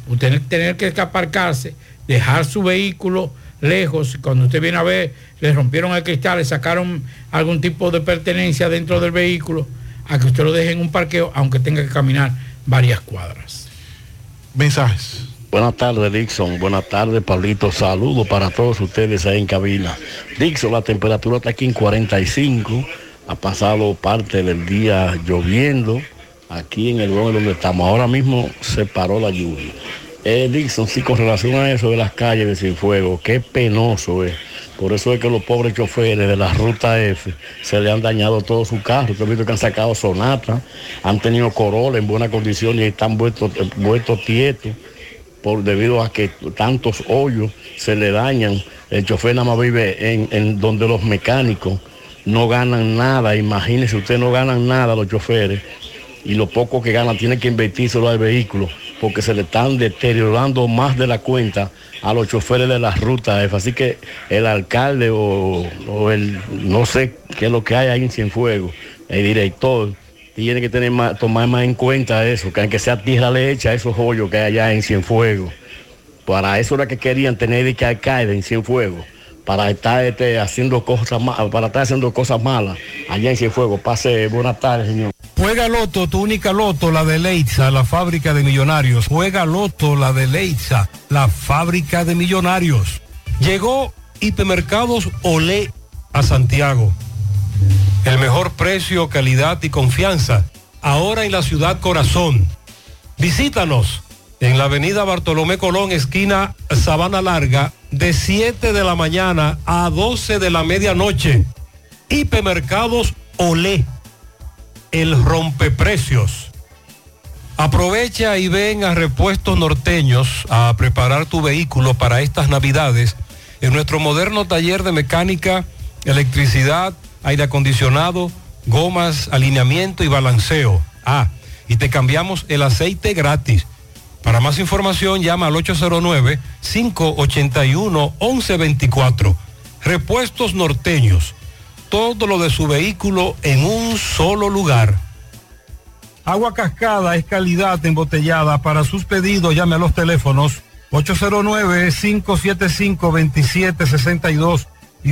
usted tener que aparcarse, dejar su vehículo lejos, cuando usted viene a ver, le rompieron el cristal, le sacaron algún tipo de pertenencia dentro del vehículo, a que usted lo deje en un parqueo, aunque tenga que caminar varias cuadras. Mensajes. Buenas tardes, Dixon. Buenas tardes, Pablito. Saludos para todos ustedes ahí en cabina. Dixon, la temperatura está aquí en 45. Ha pasado parte del día lloviendo aquí en el lugar donde estamos. Ahora mismo se paró la lluvia. Eh, Dixon, sí, con relación a eso de las calles de Cienfuegos, qué penoso es. Por eso es que los pobres choferes de la ruta F se le han dañado todos sus carros. Yo he visto que han sacado Sonata, han tenido Corolla en buena condición y están vueltos, eh, vueltos tietos por debido a que tantos hoyos se le dañan. El chofer nada más vive en, en donde los mecánicos no ganan nada. Imagínense, ustedes no ganan nada los choferes y lo poco que ganan tienen que invertírselo al vehículo porque se le están deteriorando más de la cuenta a los choferes de las rutas. Así que el alcalde o, o el no sé qué es lo que hay ahí en Cienfuegos, el director, tiene que tener tomar más en cuenta eso, que aunque sea tierra le echa esos hoyos que hay allá en Cienfuegos. Para eso era que querían tener de que alcalde en Cienfuegos, para estar este, haciendo cosas malas, para estar haciendo cosas malas allá en Cienfuegos. Pase buenas tardes, señor. Juega Loto, tu única Loto, la de Leitza, la fábrica de millonarios. Juega Loto, la de Leitza, la fábrica de millonarios. Llegó Hipermercados Olé a Santiago. El mejor precio, calidad y confianza. Ahora en la ciudad corazón. Visítanos en la avenida Bartolomé Colón, esquina Sabana Larga, de 7 de la mañana a 12 de la medianoche. Hipermercados Olé el rompeprecios. Aprovecha y ven a Repuestos Norteños a preparar tu vehículo para estas navidades en nuestro moderno taller de mecánica, electricidad, aire acondicionado, gomas, alineamiento y balanceo. Ah, y te cambiamos el aceite gratis. Para más información llama al 809-581-1124. Repuestos norteños. Todo lo de su vehículo en un solo lugar. Agua Cascada es calidad embotellada. Para sus pedidos llame a los teléfonos 809-575-2762 y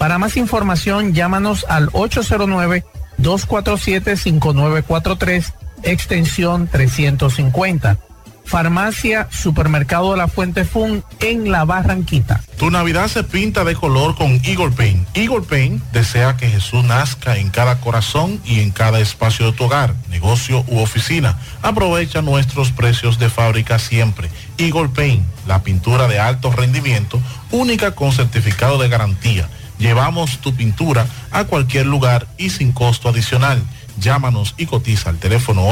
Para más información, llámanos al 809-247-5943, extensión 350. Farmacia Supermercado de la Fuente Fun en La Barranquita. Tu Navidad se pinta de color con Eagle Paint. Eagle Paint desea que Jesús nazca en cada corazón y en cada espacio de tu hogar, negocio u oficina. Aprovecha nuestros precios de fábrica siempre. Eagle Paint, la pintura de alto rendimiento, única con certificado de garantía. Llevamos tu pintura a cualquier lugar y sin costo adicional. Llámanos y cotiza al teléfono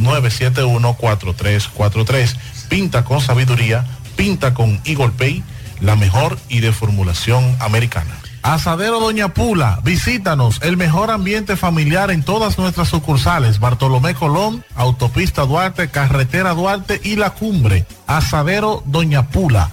809-971-4343. Pinta con sabiduría, pinta con Eagle Pay, la mejor y de formulación americana. Asadero Doña Pula, visítanos, el mejor ambiente familiar en todas nuestras sucursales, Bartolomé Colón, Autopista Duarte, Carretera Duarte y La Cumbre. Asadero Doña Pula.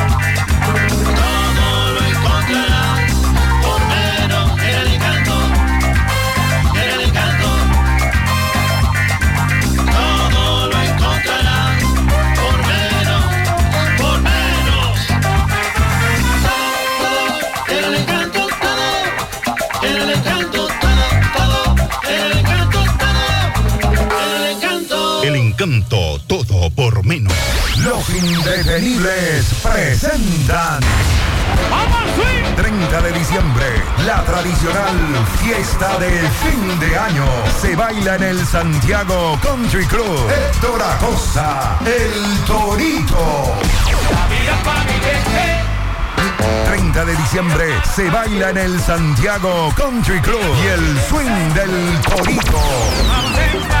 Encanto todo por menos. Los indetenibles presentan. 30 de diciembre, la tradicional fiesta de fin de año se baila en el Santiago Country Club. Héctor Acosta, el Torito. 30 de diciembre se baila en el Santiago Country Club y el swing del Torito.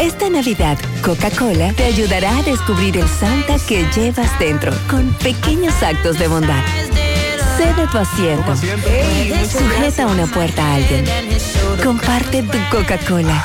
Esta Navidad, Coca-Cola te ayudará a descubrir el Santa que llevas dentro con pequeños actos de bondad. Cede tu asiento. Sujeta una puerta a alguien. Comparte tu Coca-Cola.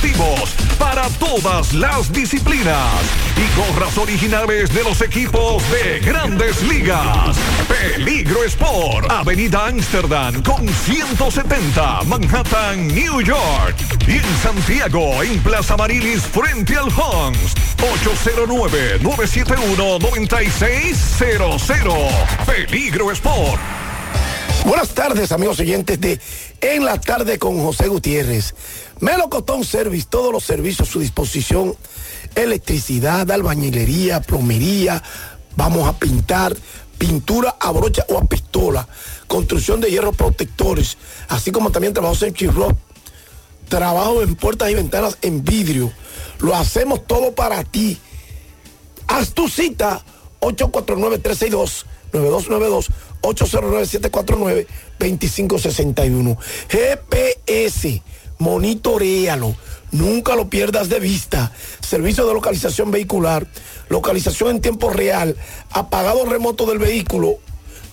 para todas las disciplinas y gorras originales de los equipos de grandes ligas. Peligro Sport, Avenida Amsterdam con 170, Manhattan, New York. Y en Santiago, en Plaza Marilis, frente al Hans, 809-971-9600. Peligro Sport. Buenas tardes, amigos oyentes de En la tarde con José Gutiérrez. Melocotón Service, todos los servicios a su disposición. Electricidad, albañilería, plomería, vamos a pintar, pintura a brocha o a pistola, construcción de hierros protectores, así como también trabajos en chirro, trabajo en puertas y ventanas en vidrio. Lo hacemos todo para ti. Haz tu cita 849-362-9292, 809-749-2561. GPS, monitorealo. Nunca lo pierdas de vista. Servicio de localización vehicular, localización en tiempo real, apagado remoto del vehículo,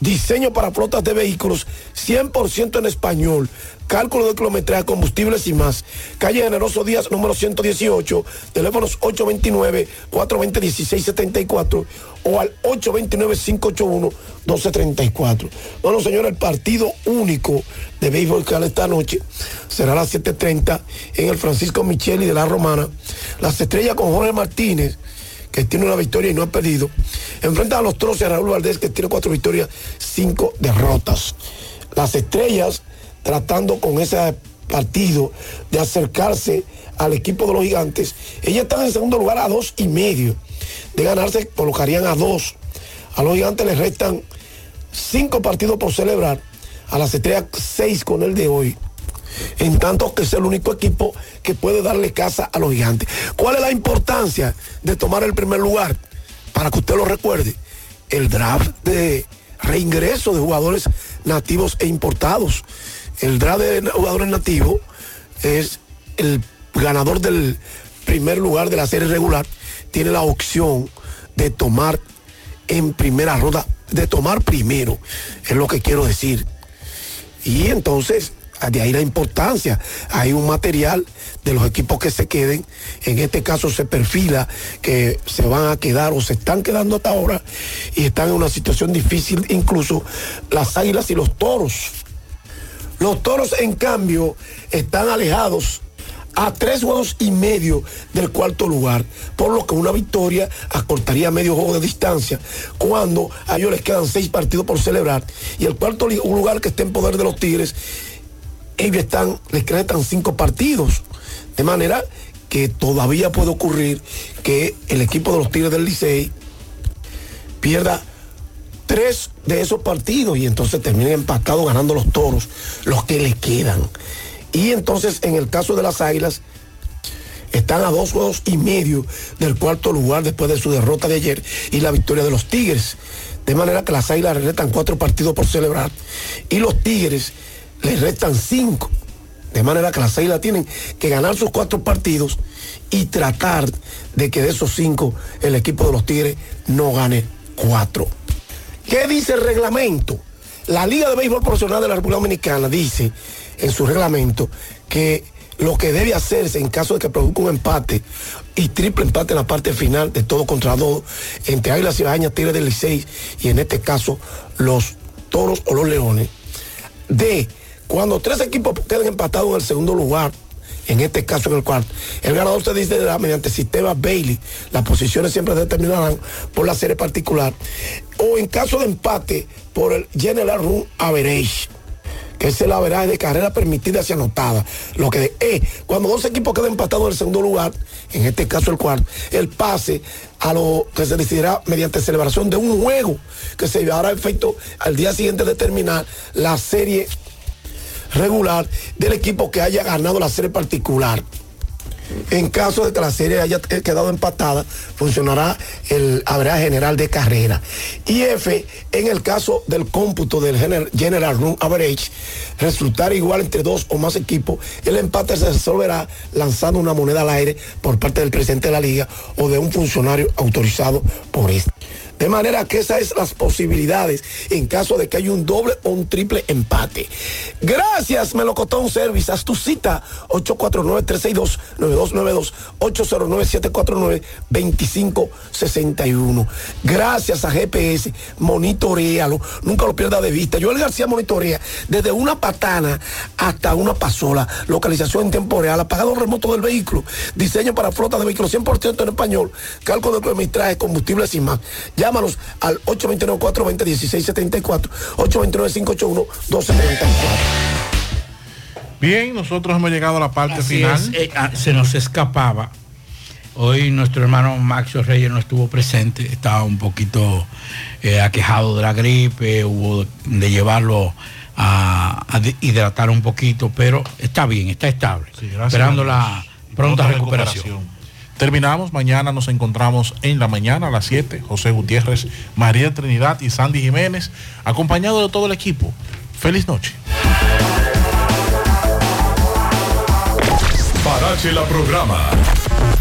diseño para flotas de vehículos, 100% en español, cálculo de kilometraje, combustibles y más. Calle Generoso Díaz, número 118, teléfonos 829-420-1674 o al 829-581-1234. Bueno, señores, el partido único de béisbol que esta noche será a las 7.30 en el Francisco Micheli de la Romana. Las estrellas con Jorge Martínez que tiene una victoria y no ha perdido. Enfrenta a los troces a Raúl Valdés, que tiene cuatro victorias, cinco derrotas. Las estrellas tratando con ese partido de acercarse al equipo de los gigantes. Ellas están en segundo lugar a dos y medio. De ganarse, colocarían a dos. A los gigantes les restan cinco partidos por celebrar. A las estrellas seis con el de hoy en tanto que es el único equipo que puede darle casa a los gigantes. ¿Cuál es la importancia de tomar el primer lugar? Para que usted lo recuerde, el draft de reingreso de jugadores nativos e importados. El draft de jugadores nativos es el ganador del primer lugar de la serie regular, tiene la opción de tomar en primera ronda, de tomar primero, es lo que quiero decir. Y entonces de ahí la importancia. Hay un material de los equipos que se queden. En este caso se perfila que se van a quedar o se están quedando hasta ahora y están en una situación difícil, incluso las águilas y los toros. Los toros, en cambio, están alejados a tres juegos y medio del cuarto lugar, por lo que una victoria acortaría medio juego de distancia, cuando a ellos les quedan seis partidos por celebrar, y el cuarto lugar que está en poder de los Tigres ellos están, les cretan cinco partidos. De manera que todavía puede ocurrir que el equipo de los Tigres del Licey pierda tres de esos partidos y entonces terminen empatados ganando los toros, los que le quedan. Y entonces en el caso de las Águilas, están a dos juegos y medio del cuarto lugar después de su derrota de ayer y la victoria de los Tigres. De manera que las Águilas retan cuatro partidos por celebrar y los Tigres le restan cinco. De manera que las Águilas tienen que ganar sus cuatro partidos y tratar de que de esos cinco el equipo de los Tigres no gane cuatro. ¿Qué dice el reglamento? La Liga de Béisbol Profesional de la República Dominicana dice en su reglamento que lo que debe hacerse en caso de que produzca un empate y triple empate en la parte final de todo contra dos entre Águilas y Bajañas, Tigres del Licey y en este caso los Toros o los Leones, de cuando tres equipos queden empatados en el segundo lugar, en este caso en el cuarto, el ganador se dice mediante sistema Bailey. Las posiciones siempre se determinarán por la serie particular. O en caso de empate, por el General Run Average que es el average de carrera permitida y anotada. Lo que es, cuando dos equipos quedan empatados en el segundo lugar, en este caso el cuarto, el pase a lo que se decidirá mediante celebración de un juego que se llevará a efecto al día siguiente de terminar la serie regular del equipo que haya ganado la serie particular. En caso de que la serie haya quedado empatada, funcionará el average general de carrera. Y F, en el caso del cómputo del gener- General Run Average, resultar igual entre dos o más equipos, el empate se resolverá lanzando una moneda al aire por parte del presidente de la liga o de un funcionario autorizado por este. De manera que esas son las posibilidades en caso de que haya un doble o un triple empate. Gracias, Melocotón Service. Haz tu cita 849-362-9292, 809-749-2561. Gracias a GPS, monitorealo, nunca lo pierda de vista. Joel García monitorea desde una patana hasta una pasola, localización real, apagado remoto del vehículo, diseño para flota de vehículos 100% en español, cálculo de kilometraje, combustible sin más. Llámanos al 829-420-1674, 829-581-1234. Bien, nosotros hemos llegado a la parte Así final. es, eh, ah, se nos escapaba. Hoy nuestro hermano Maxo Reyes no estuvo presente, estaba un poquito eh, aquejado de la gripe, hubo de llevarlo a, hidratar un poquito, pero está bien, está estable. gracias esperando la Pronta recuperación. Terminamos, mañana nos encontramos en la mañana a las 7, José Gutiérrez, María Trinidad y Sandy Jiménez, acompañado de todo el equipo. Feliz noche. Parache la programa.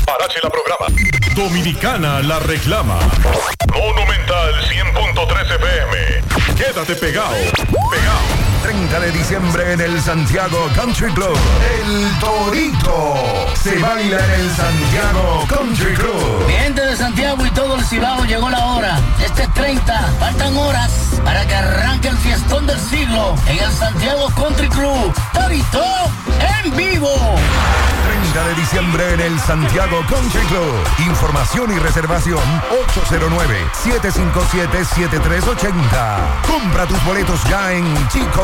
Parache la programa. Dominicana la reclama. Monumental 100.13 FM. Quédate pegado. Pegado. 30 de diciembre en el Santiago Country Club. El Torito. Se baila en el Santiago Country Club. Mi gente de Santiago y todo el Cibao llegó la hora. Este es 30, faltan horas para que arranque el fiestón del siglo en el Santiago Country Club. Torito en vivo. 30 de diciembre en el Santiago Country Club. Información y reservación 809-757-7380. Compra tus boletos ya en Chico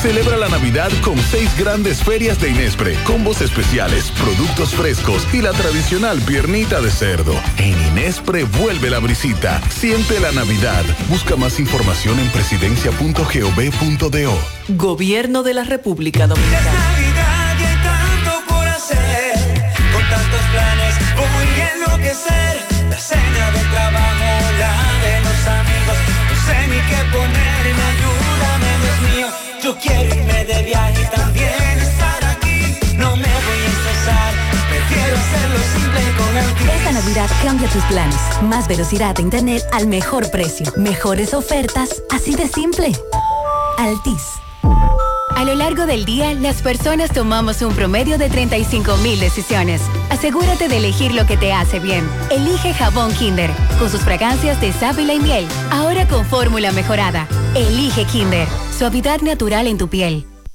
Celebra la Navidad con seis grandes ferias de Inespre, combos especiales, productos frescos y la tradicional piernita de cerdo. En Inespre vuelve la brisita. Siente la Navidad. Busca más información en presidencia.gov.do. Gobierno de la República Dominicana. Navidad y hay tanto por hacer. Con tantos planes voy a enloquecer. La cena de trabajo, la de los amigos. No sé ni qué mío. Yo quiero irme de viaje y también estar aquí. No me voy a estresar, prefiero hacerlo simple con el Esta Navidad cambia tus planes. Más velocidad de internet al mejor precio. Mejores ofertas, así de simple. Altis. A lo largo del día, las personas tomamos un promedio de 35 mil decisiones. Asegúrate de elegir lo que te hace bien. Elige jabón Kinder, con sus fragancias de sábila y miel. Ahora con fórmula mejorada. Elige Kinder, suavidad natural en tu piel.